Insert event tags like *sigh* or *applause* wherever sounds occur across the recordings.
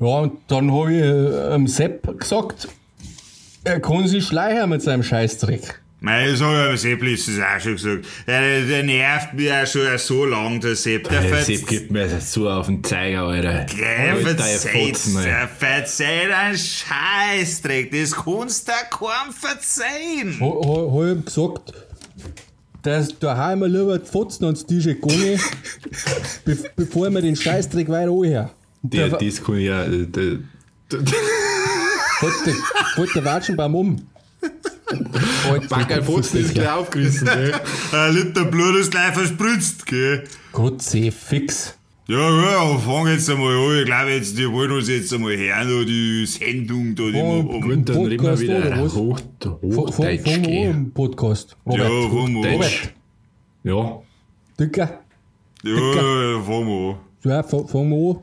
Ja, und dann habe ich äh, ähm, Sepp gesagt, er kann sich schleichen mit seinem Scheißdreck. Nein, das habe ich Sepp letztens auch schon gesagt. Der, der nervt mich ja schon so lang, der Sepp. Der Der Sepp gibt mir so auf den Zeiger, Alter. Der verzeiht, der verzeiht einen Scheißdreck. Das kannst du kaum verzeihen. Ha, ha, hab ich gesagt, dass daheim lieber die Fotzen ans Tisch gehen, be bevor wir den Scheißdreck weiter anhören. Der, Der, das kann ich ja. äh, Der, der, fällt der, fällt der Watschenbaum um. Backer Fotzen ist gleich aufgerissen, gell? Ein Liter Blut ist gleich verspritzt, gell? Gott sei fix. Ja, ja, fang jetzt einmal an. Ich glaube, jetzt, die wollen uns jetzt einmal hören, die Sendung da, die Oh. Gut, dann reden wir wieder hoch, wir an gell? im Podcast. Ja, Robert, fangen wir an. Robert, Ja, Dicker, Ja, ja, fangen wir an. ja, fa- fangen wir an.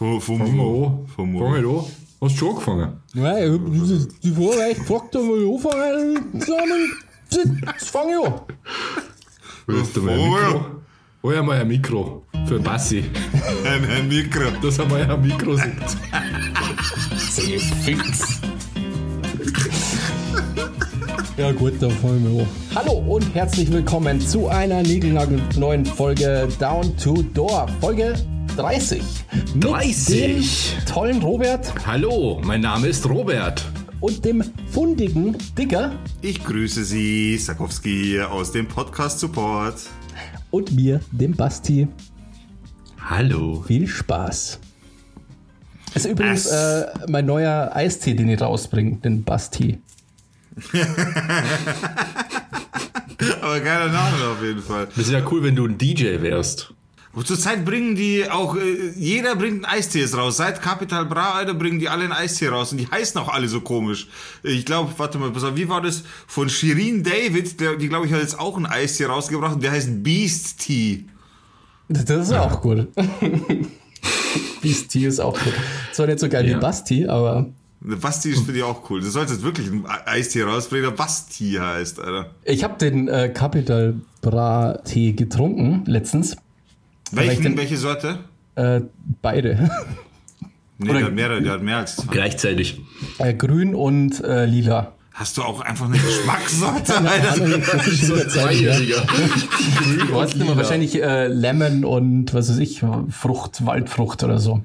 Fang- Fangen fangen wir wir an. Fangen wir Fang an. ich an. Hast du schon angefangen? Nein, ich hab die- die echt gefragt, ob wir anfangen. Zusammen. Jetzt fange ich an. Willst du mal ein Mikro? Hol ja mal ein Mikro für Bassi, Ein, ein Mikro. dass er mal ein Mikro sieht. Fix. Ja gut, dann fangen wir an. Hallo und herzlich willkommen zu einer neuen Folge Down to Door. Folge 30. Mit 30. dem tollen Robert Hallo, mein Name ist Robert. und dem fundigen Digger Ich grüße Sie, Sakowski aus dem Podcast Support. und mir, dem Basti. Hallo. Viel Spaß. Ist übrigens Es- äh, mein neuer Eistee, den ich rausbringe, den Basti. *laughs* Aber geiler Name auf jeden Fall. Das ist ja cool, wenn du ein DJ wärst. Zurzeit bringen die auch, äh, jeder bringt einen Eistee jetzt raus. Seit Capital Bra, Alter, bringen die alle einen Eistee raus. Und die heißen auch alle so komisch. Ich glaube, warte mal, pass auf, wie war das? Von Shirin David, der, die glaube ich hat jetzt auch einen Eistee rausgebracht. Und der heißt Beast Tea. Das ist auch gut. *laughs* Beastie ist auch gut. Zwar nicht so geil Ja. wie Basti, aber Basti finde ich auch cool. Du solltest wirklich einen Eistee rausbringen, der Basti heißt, Alter. ich habe den äh, Capital Bra Tee getrunken letztens. Welchen, denn- welche Sorte? Äh, beide. Nee, der hat mehr, der hat mehr als zwei. Gleichzeitig. äh, grün und äh, lila. Hast du auch einfach eine Geschmackssorte, *laughs* Alter? Das ist Zeit her. *laughs* Du hast immer wahrscheinlich äh, Lemon und was weiß ich, Frucht, Waldfrucht oder so.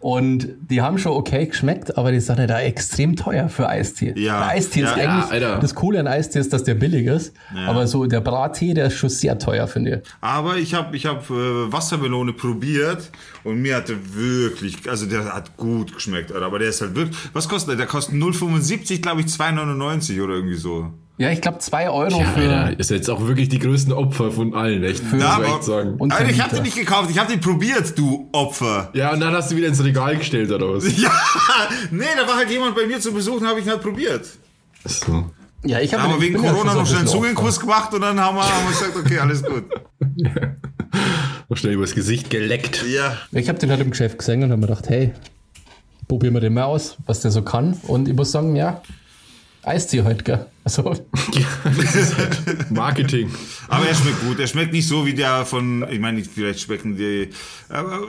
Und die haben schon okay geschmeckt, aber die sind halt da extrem teuer für Eistee. Ja. Der Eistee ist Ja, ja, eigentlich, Alter. das Coole an Eistee ist, dass der billig ist. Ja. Aber so der Brattee, der ist schon sehr teuer, finde ich. Aber ich habe ich hab, äh, Wassermelone probiert und mir hatte wirklich, also der hat gut geschmeckt, Alter. aber der ist halt wirklich, was kostet der? Der kostet 0,75, glaube ich, 2,99 oder irgendwie so. Ja, ich glaube 2 Euro Ja, für. Alter, ist jetzt auch wirklich die größten Opfer von allen, echt. Muss Ja, aber- echt sagen. Und Alter, ich habe den nicht gekauft, ich habe den probiert, du Opfer. Ja, und dann hast du wieder ins Regal gestellt, oder was? *laughs* Ja, nee, da war halt jemand bei mir zu Besuch und habe ich ihn halt probiert. So. Ja, ich Da hab haben wir ich wegen ja Corona noch schnell ein einen Zungenkuss gemacht und dann haben wir, haben wir gesagt, okay, alles gut. *laughs* Noch schnell übers Gesicht geleckt. Ja. Ich habe den halt im Geschäft gesehen und habe mir gedacht, hey, probieren wir den mal aus, was der so kann. Und ich muss sagen, ja, Eistee halt, gell? Also, *laughs* Marketing. aber er schmeckt gut. Er schmeckt nicht so wie der von, ich meine, vielleicht schmecken die, aber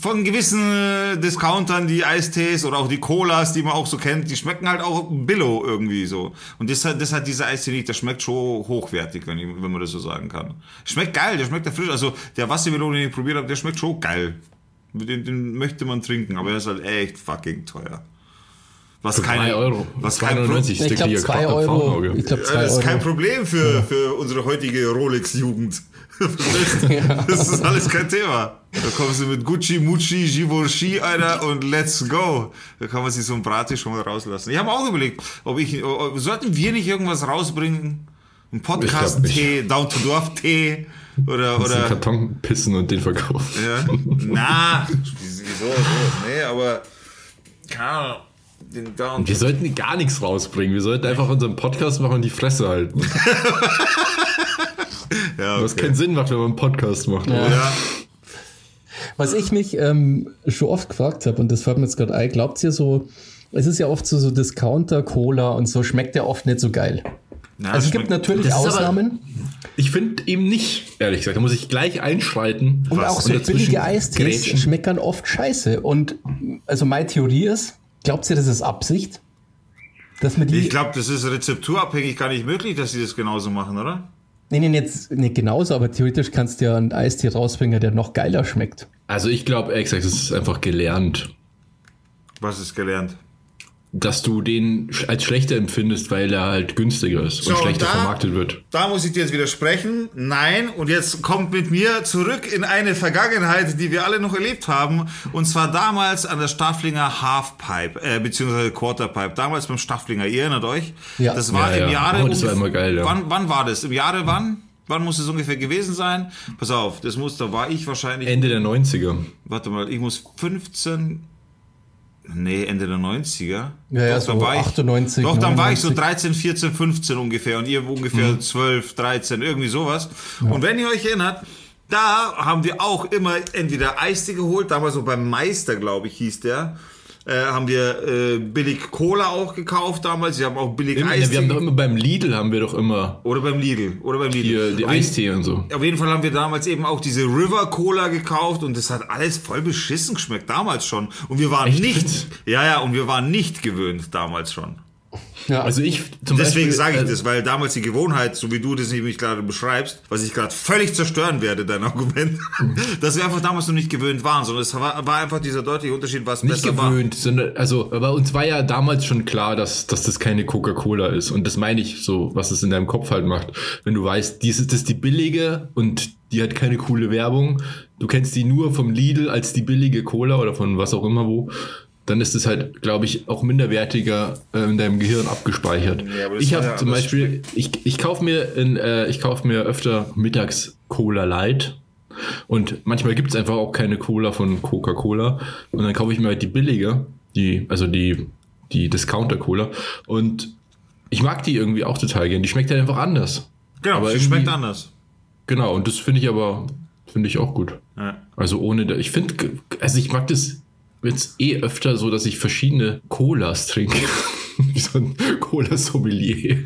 von gewissen äh, Discountern, die Eistees oder auch die Colas, die man auch so kennt, die schmecken halt auch Billo irgendwie so. Und das hat, das hat dieser Eistee nicht. Der schmeckt schon hochwertig, wenn, ich, wenn man das so sagen kann. Schmeckt geil, der schmeckt ja frisch. Also der Wassermelone, den ich probiert habe, der schmeckt schon geil. Den, den möchte man trinken, aber er ist halt echt fucking teuer. Was keine, 3 Euro. Was kein Pro- 92 ich glaube 2 Euro. Ich glaube 2 das ist kein Euro. Problem für, für unsere heutige Rolex-Jugend. *laughs* Das ist alles kein Thema. Da kommst du mit Gucci, Mucci, Givenchy, Alter, und let's go. Da kann man sich so ein Bratisch schon mal rauslassen. Ich habe auch überlegt, ob ich, ob, sollten wir nicht irgendwas rausbringen? Ein Podcast-Tee, Down-to-Dorf-Tee oder, Oder oder, Karton pissen und den verkaufen. ja? Na, wieso, so, nee, aber, keine Ahnung, den Down Wir sollten gar nichts rausbringen. Wir sollten einfach unseren Podcast machen und die Fresse halten. *laughs* ja, Was okay. keinen Sinn macht, wenn man einen Podcast macht. Ja. ja. Was ich mich ähm, schon oft gefragt habe, und das fällt mir jetzt gerade ein, glaubt ihr so, es ist ja oft so, so Discounter-Cola und so, schmeckt ja oft nicht so geil. Ja, also es gibt natürlich ist aber- Ausnahmen. Ich finde eben nicht, ehrlich gesagt. Da muss ich gleich einschreiten. Und auch so dazwischen billige Eistees schmeckern oft scheiße. Und also meine Theorie ist, glaubt ihr, das ist Absicht? Dass man die. Ich glaube, das ist rezepturabhängig gar nicht möglich, dass sie das genauso machen, oder? nee, nee, jetzt nicht genauso, aber theoretisch kannst du ja einen Eistee rausbringen, der noch geiler schmeckt. Also ich glaube, gesagt, es ist einfach gelernt, Was ist gelernt? Dass du den als schlechter empfindest, weil er halt günstiger ist So, und und schlechter da- vermarktet wird. Da muss ich dir jetzt widersprechen. Nein, und jetzt kommt mit mir zurück in eine Vergangenheit, die wir alle noch erlebt haben. Und zwar damals an der Stafflinger Halfpipe, äh, beziehungsweise Quarterpipe. Damals beim Stafflinger, ihr erinnert euch? Ja. Das war Ja, im ja. Jahre. Oh, das war immer geil, ja. Wann, wann war das? Im Jahre wann? Wann muss es ungefähr gewesen sein? Pass auf, das muss, da war ich wahrscheinlich. Ende der 90er. warte mal, ich muss 15. Nee, Ende der 90er. Ja, ja, Doch, so dann war ich, 98, Doch, dann war ich so 99. 13, 14, 15 ungefähr und ihr ungefähr Mhm. 12, 13, irgendwie sowas. Und wenn ihr euch erinnert, da haben wir auch immer entweder Eistee geholt, damals so beim Meister, glaube ich, hieß der. Äh, haben wir äh, billig Cola auch gekauft damals. Sie haben auch billig Immer, Eistee. wir haben doch immer beim Lidl haben wir doch immer oder beim Lidl. Oder beim Lidl. hier die Auf jeden- Eistee und so. auf jeden Fall haben wir damals eben auch diese River Cola gekauft und das hat alles voll beschissen geschmeckt, damals schon. Und wir waren Echt? nicht, ja, ja, und wir waren nicht gewöhnt damals schon. Ja, Also ich zum Deswegen Beispiel, sage ich äh, das, weil damals die Gewohnheit, so wie du das nämlich gerade beschreibst, was ich gerade völlig zerstören werde, dein Argument, *laughs* dass wir einfach damals noch nicht gewöhnt waren, sondern es war, war einfach dieser deutliche Unterschied, was nicht besser gewöhnt, sondern also bei uns war ja damals schon klar, dass, dass das keine Coca-Cola ist. Und das meine ich so, was es in deinem Kopf halt macht. Wenn du weißt, dies ist das ist die billige und die hat keine coole Werbung, du kennst die nur vom Lidl als die billige Cola oder von was auch immer wo, dann ist es halt, glaube ich, auch minderwertiger äh, in deinem Gehirn abgespeichert. Ja, ich habe ja zum Beispiel, ich, ich kaufe mir, in, äh, ich kauf mir öfter mittags Cola Light. Und manchmal gibt es einfach auch keine Cola von Coca-Cola. Und dann kaufe ich mir halt die billige, die, also die, die Discounter-Cola. Und ich mag die irgendwie auch total gern. Die schmeckt halt einfach anders. Genau, Aber sie schmeckt anders. Genau, und das finde ich aber, finde ich auch gut. Ja. Also ohne, ich finde, also ich mag das jetzt eh öfter so, dass ich verschiedene Colas trinke. *laughs* Wie so ein Cola-Sommelier.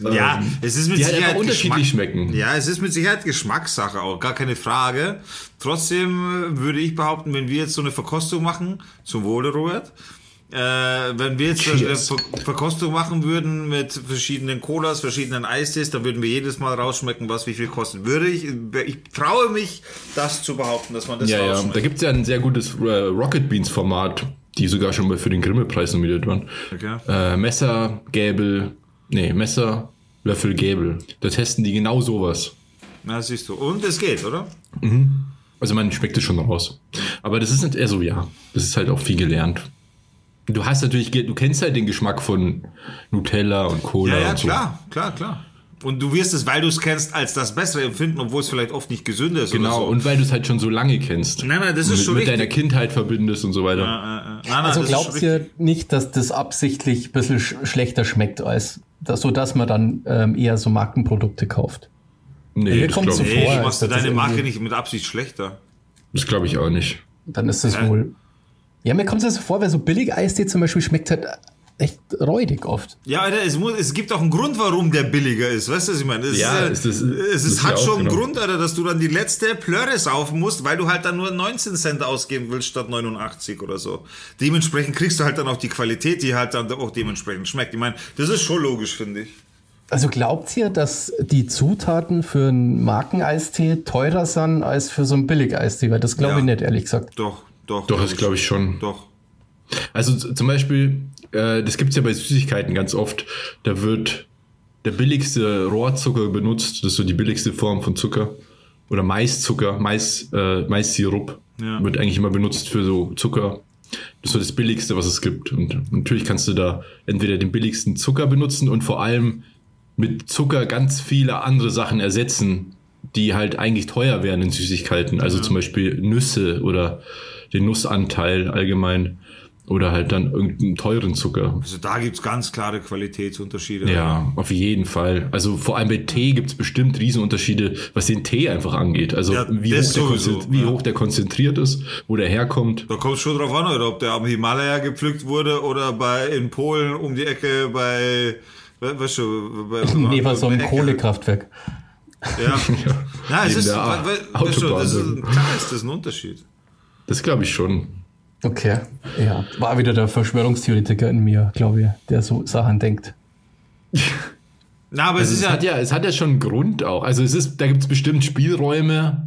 Ja, es ist mit die halt Sicherheit einfach unterschiedlich Geschmack- schmecken. Ja, es ist mit Sicherheit Geschmackssache auch, gar keine Frage. Trotzdem äh, würde ich behaupten, wenn wir jetzt so eine Verkostung machen, zum Wohle, Robert, äh, wenn wir jetzt eine. Ver Verkostung machen würden mit verschiedenen Colas, verschiedenen Eistees, dann würden wir jedes Mal rausschmecken, was wie viel kostet. Würde ich, ich traue mich, das zu behaupten, dass man das Ja, ja, da gibt es ja ein sehr gutes äh, Rocket Beans Format, die sogar schon mal für den Grimme-Preis nominiert waren. Okay. Äh, Messer, Gäbel, nee, Messer, Löffel, Gäbel. Da testen die genau sowas. Na, siehst du. Und es geht, oder? Also man schmeckt es schon raus. Aber das ist nicht eher so, ja. Das ist halt auch viel gelernt. Du hast natürlich, du kennst halt den Geschmack von Nutella und Cola Ja, ja, und so. klar, klar, klar. Und du wirst es, weil du es kennst, als das Bessere empfinden, obwohl es vielleicht oft nicht gesünder ist Genau, oder so. und weil du es halt schon so lange kennst. Nein, nein, das ist mit, schon mit richtig. deiner Kindheit verbindest und so weiter. Nein, nein, also glaubt ihr nicht, dass das absichtlich ein bisschen sch schlechter schmeckt, als das, so dass man dann ähm, eher so Markenprodukte kauft? Nee, Mir das glaube so vor, machst du deine Marke nicht mit Absicht schlechter. das glaub ich auch nicht. Dann ist das Hä? wohl. Ja, mir kommt es so vor, weil so billig Eistee zum Beispiel schmeckt halt echt räudig oft. Ja, Alter, es, muss, es gibt auch einen Grund, warum der billiger ist. Weißt du, was ich meine? Es Ja, ist, es das ist, hat schon einen genau. Grund, Alter, dass du dann die letzte Plörre saufen musst, weil du halt dann nur 19 Cent ausgeben willst statt 89 oder so. Dementsprechend kriegst du halt dann auch die Qualität, die halt dann auch dementsprechend schmeckt. Ich meine, das ist schon logisch, finde ich. Also glaubt ihr, dass die Zutaten für einen Markeneistee teurer sind als für so einen Billig-Eistee? Weil das glaube Ja. ich nicht, ehrlich gesagt. Doch, doch. Doch, das glaube ich schon. Doch. Also zum Beispiel, äh, das gibt's ja bei Süßigkeiten ganz oft. Da wird der billigste Rohrzucker benutzt. Das ist so die billigste Form von Zucker. Oder Maiszucker, Mais, äh, Maissirup Ja. wird eigentlich immer benutzt für so Zucker. Das ist so das billigste, was es gibt. Und natürlich kannst du da entweder den billigsten Zucker benutzen und vor allem mit Zucker ganz viele andere Sachen ersetzen, die halt eigentlich teuer wären in Süßigkeiten. Also zum Beispiel Nüsse oder den Nussanteil allgemein. Oder halt dann irgendeinen teuren Zucker. Also da gibt's ganz klare Qualitätsunterschiede. Ja, auf jeden Fall. Also vor allem bei Tee gibt's bestimmt Riesenunterschiede, was den Tee einfach angeht. Also Ja, wie, hoch der, sowieso, konzentri- wie ja. hoch der konzentriert ist, wo der herkommt. Da kommt es schon drauf an, oder ob der am Himalaya gepflückt wurde oder bei in Polen um die Ecke bei, Weißt du, bei, *laughs* Neben so einem Kohlekraftwerk. Ja. *laughs* ja, es Neben ist, der we- we- weißt du, das ist, klar ist das ein Unterschied. Das glaube ich schon. Okay. Ja, war wieder der Verschwörungstheoretiker in mir, glaube ich, der so Sachen denkt. Na, aber es Also ist es, ja, hat ja, es hat ja schon einen Grund auch. Also es ist, da gibt es bestimmt Spielräume.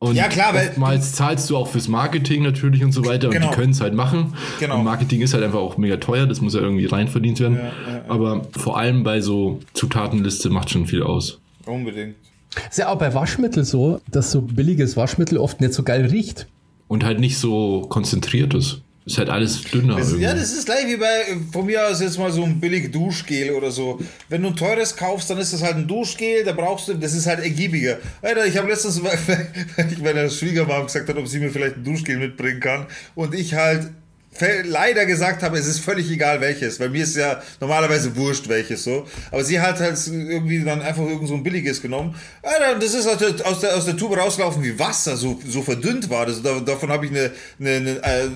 Und Ja, klar, weil- oftmals zahlst du auch fürs Marketing natürlich und so weiter. Genau. Und die können es halt machen. Genau. Und Marketing ist halt einfach auch mega teuer. Das muss ja irgendwie reinverdient werden. Aber vor allem bei so Zutatenliste macht schon viel aus. unbedingt. Ist ja auch bei Waschmittel so, dass so billiges Waschmittel oft nicht so geil riecht. Und halt nicht so konzentriert ist. Ist halt alles dünner. Das, ja, das ist gleich wie bei, von mir aus jetzt mal so ein billig Duschgel oder so. Wenn du ein teures kaufst, dann ist das halt ein Duschgel, da brauchst du, das ist halt ergiebiger. Alter, ich habe letztens, *laughs* weil ich meiner Schwiegermama gesagt habe, ob sie mir vielleicht ein Duschgel mitbringen kann und ich halt leider gesagt habe, es ist völlig egal welches, weil mir ist ja normalerweise wurscht welches so, aber sie hat halt irgendwie dann einfach irgend so ein billiges genommen. Und das ist aus der, aus der, aus der Tube rausgelaufen wie Wasser, so, so verdünnt war das. Da, davon habe ich eine, eine, eine äh,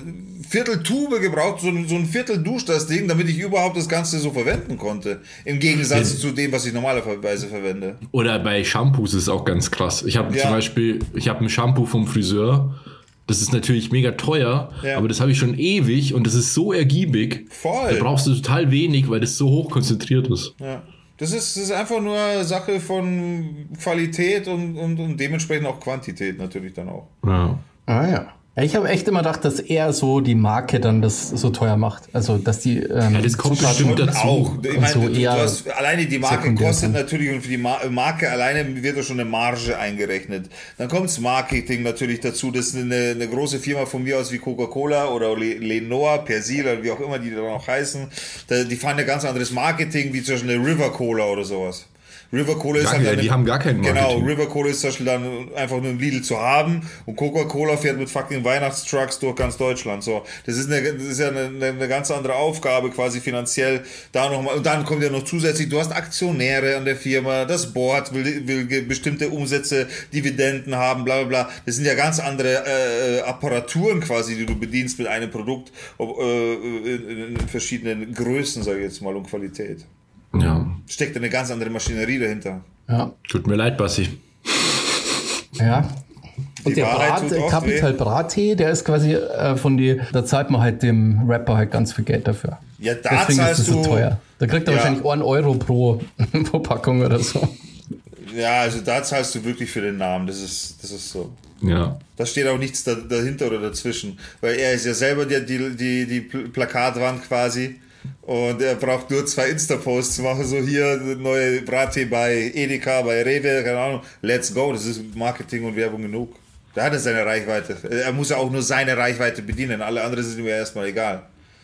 Vierteltube gebraucht, so, ein- so ein Viertel Dusch das Ding, damit ich überhaupt das Ganze so verwenden konnte. Im Gegensatz zu dem, was ich normalerweise verwende. Oder bei Shampoos ist es auch ganz krass. Ich habe Ja. zum Beispiel, ich habe ein Shampoo vom Friseur. Das ist natürlich mega teuer, Ja. aber das habe ich schon ewig und das ist so ergiebig. Voll. Da brauchst du total wenig, weil das so hoch konzentriert ist. Ja. Das ist, das ist einfach nur Sache von Qualität und, und, und dementsprechend auch Quantität natürlich dann auch. Ja. Ah ja. Ich habe echt immer gedacht, dass er so die Marke dann das so teuer macht. Also, dass die. Ähm, Ja, das kommt bestimmt dazu. Auch. Ich meine, so du, du hast, alleine die Marke kostet sind. natürlich und für die Mar Marke alleine wird da schon eine Marge eingerechnet. Dann kommt das Marketing natürlich dazu. Das ist eine, eine große Firma von mir aus wie Coca-Cola oder Le Lenoir, Persil oder wie auch immer die da noch heißen. Da, die fahren ein ganz anderes Marketing wie zum Beispiel eine River Cola oder sowas. River Cola ist halt eine- die haben gar kein Genau, Marketing. River Cola ist zum Beispiel dann einfach nur im Lidl zu haben und Coca-Cola fährt mit fucking Weihnachtstrucks durch ganz Deutschland. So, das ist, eine, das ist ja eine, eine, ganz andere Aufgabe quasi finanziell. Da noch mal, und dann kommt ja noch zusätzlich, du hast Aktionäre an der Firma, das Board will, will bestimmte Umsätze, Dividenden haben, bla bla bla. Das sind ja ganz andere äh, Apparaturen quasi, die du bedienst mit einem Produkt ob, äh, in, in verschiedenen Größen, sage ich jetzt mal, und Qualität. Ja. Steckt eine ganz andere Maschinerie dahinter. Ja. Tut mir leid, Bassi. Ja. Und Die der Wahrheit Brat, Capital Brattee, der ist quasi äh, von die, da zahlt man halt dem Rapper halt ganz viel Geld dafür. Ja, da Deswegen ist zahlst das so du- teuer. Da kriegt er Ja. wahrscheinlich 1 Euro pro, *laughs* pro Packung oder so. Ja, also da zahlst du wirklich für den Namen. Das ist, das ist so. Ja. Da steht auch nichts da, dahinter oder dazwischen. Weil er ist ja selber die, die, die, die Pl- Plakatwand quasi. Und er braucht nur zwei Insta-Posts zu machen. So hier neue Brattee bei Edeka, bei Rewe, keine Ahnung. Let's go. Das ist Marketing und Werbung genug. Da hat er seine Reichweite. Er muss ja auch nur seine Reichweite bedienen. Alle anderen sind ihm ja erstmal egal.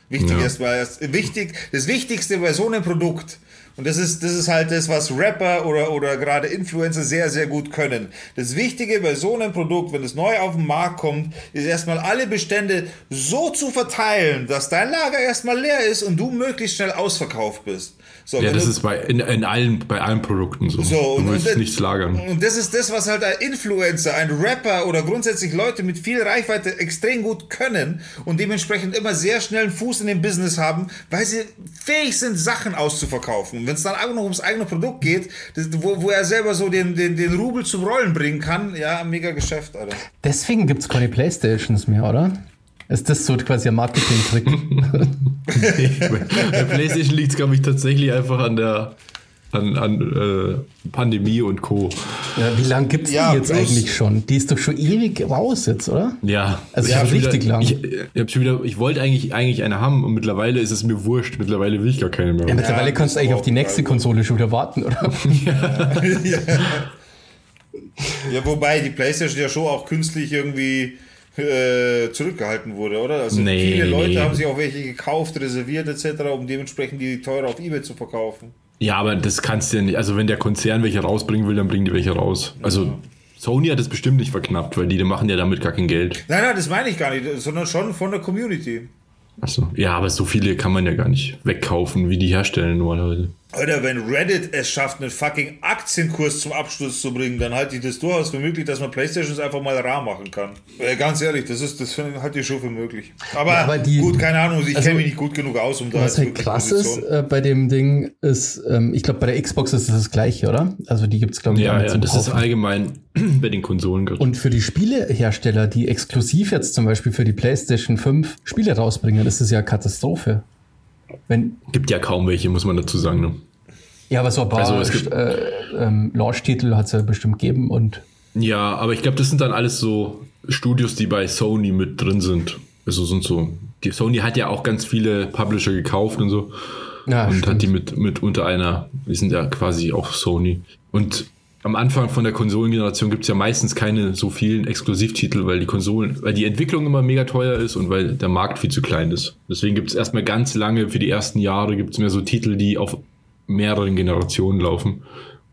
Wichtig Ja. erstmal erst, wichtig, das Wichtigste bei so einem Produkt, und das ist, das ist halt das, was Rapper oder, oder gerade Influencer sehr, sehr gut können. Das Wichtige bei so einem Produkt, wenn es neu auf den Markt kommt, ist erstmal alle Bestände so zu verteilen, dass dein Lager erstmal leer ist und du möglichst schnell ausverkauft bist. So, Ja, das du- ist bei, in, in allen, bei allen Produkten so. so, du und, willst und, nichts lagern. Und das ist das, was halt ein Influencer, ein Rapper oder grundsätzlich Leute mit viel Reichweite extrem gut können und dementsprechend immer sehr schnell einen Fuß in dem Business haben, weil sie fähig sind, Sachen auszuverkaufen. Und wenn es dann auch noch ums eigene Produkt geht, das, wo, wo er selber so den, den, den Rubel zum Rollen bringen kann, ja, mega Geschäft, Alter. Deswegen gibt es keine Playstations mehr, oder? Ist das so quasi ein Marketing-Trick? *laughs* bei PlayStation liegt es, glaube ich, tatsächlich einfach an der an, an äh, Pandemie und Co. ja, wie lange gibt es Ja, die jetzt eigentlich schon? Die ist doch schon ewig raus jetzt, oder? Ja, Also ich ja, richtig wieder, lang. Ich, ich, schon wieder, ich wollte eigentlich, eigentlich eine haben und mittlerweile ist es mir wurscht. Mittlerweile will ich gar keine mehr. Ja, mittlerweile Ja, kannst du eigentlich auf die nächste. Konsole schon wieder warten, oder? *laughs* Ja, wobei die Playstation ja schon auch künstlich irgendwie äh, zurückgehalten wurde, oder? Also Nee, viele Leute nee. haben sich auch welche gekauft, reserviert etc., um dementsprechend die teurer auf Ebay zu verkaufen. Ja, aber das kannst du ja nicht. Also wenn der Konzern welche rausbringen will, dann bringen die welche raus. Also Sony hat es bestimmt nicht verknappt, weil die, die machen ja damit gar kein Geld. Nein, nein, das meine ich gar nicht, sondern schon von der Community. Achso. Ja, aber so viele kann man ja gar nicht wegkaufen, wie die herstellen normalerweise. Alter, wenn Reddit es schafft, einen fucking Aktienkurs zum Abschluss zu bringen, dann halte ich das durchaus für möglich, dass man Playstations einfach mal rar machen kann. Äh, ganz ehrlich, das ist, das halte ich schon für möglich. Aber, Ja, aber die- gut, keine Ahnung, ich also, kenne mich nicht gut genug aus, um da Was halt krass ist äh, bei dem Ding ist, ähm, ich glaube, bei der Xbox ist es das gleiche, oder? Also die gibt's glaube ich, auch Ja, ja, zum das ist Kaufen. allgemein *clears throat* bei den Konsolen gerade. Und für die Spielehersteller, die exklusiv jetzt zum Beispiel für die PlayStation 5 Spiele rausbringen, ist es ja Katastrophe. Wenn, Gibt ja kaum welche, muss man dazu sagen. Ne? ja, aber so ein paar Also es gibt- äh, ähm, Launch-Titel hat es ja bestimmt geben und Ja, aber ich glaube, das sind dann alles so Studios, die bei Sony mit drin sind. Also sind so. Die Sony hat ja auch ganz viele Publisher gekauft und so. ja, und stimmt. hat die mit, mit unter einer, die sind ja quasi auch Sony. Und am Anfang von der Konsolengeneration gibt es ja meistens keine so vielen Exklusivtitel, weil die Konsolen, weil die Entwicklung immer mega teuer ist und weil der Markt viel zu klein ist. Deswegen gibt es erstmal ganz lange, für die ersten Jahre gibt es mehr so Titel, die auf mehreren Generationen laufen.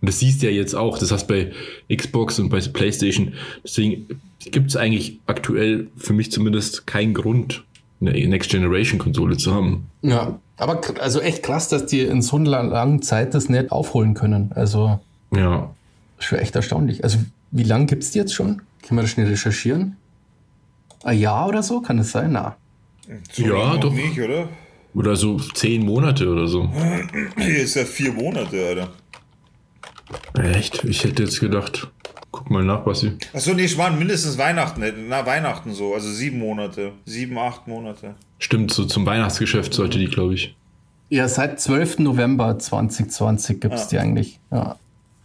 Und das siehst du ja jetzt auch, das heißt bei Xbox und bei PlayStation. Deswegen gibt es eigentlich aktuell für mich zumindest keinen Grund, eine Next Generation Konsole zu haben. Ja, aber also echt krass, dass die in so einer langen Zeit das nicht aufholen können. Also Ja, schon echt erstaunlich. Also wie lange gibt's die jetzt schon? Können wir das schnell recherchieren? Ein Jahr oder so? Kann es sein? Na. So Ja, doch. nicht, oder? Oder so zehn Monate oder so. Hier ist ja vier Monate, Alter. Echt? Ich hätte jetzt gedacht, guck mal nach, was sie. Achso, nee, ich meine mindestens Weihnachten, na Weihnachten so, also sieben Monate, sieben, acht Monate. Stimmt, so zum Weihnachtsgeschäft sollte die, glaube ich. Ja, seit 12. November 2020 gibt's Ah. die eigentlich. Ja,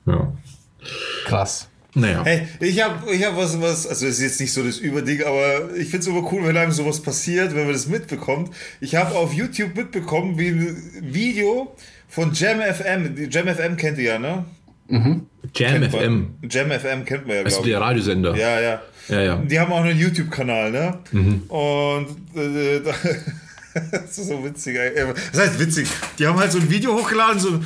Ja. Krass. Naja. Hey, ich habe ich hab was, was, also es ist jetzt nicht so das Überding, aber ich find's immer cool, wenn einem sowas passiert, wenn man das mitbekommt. Ich habe auf YouTube mitbekommen, wie ein Video von Jam FM, die Jam FM kennt ihr ja, ne? Jam Kennt man. FM. Jam FM kennt man ja, Also glaube ich. der Radiosender. Ja, ja. Ja, ja. Die haben auch einen YouTube-Kanal, ne? Und äh, da, *laughs* das ist so witzig. ey. Das heißt witzig. Die haben halt so ein Video hochgeladen, so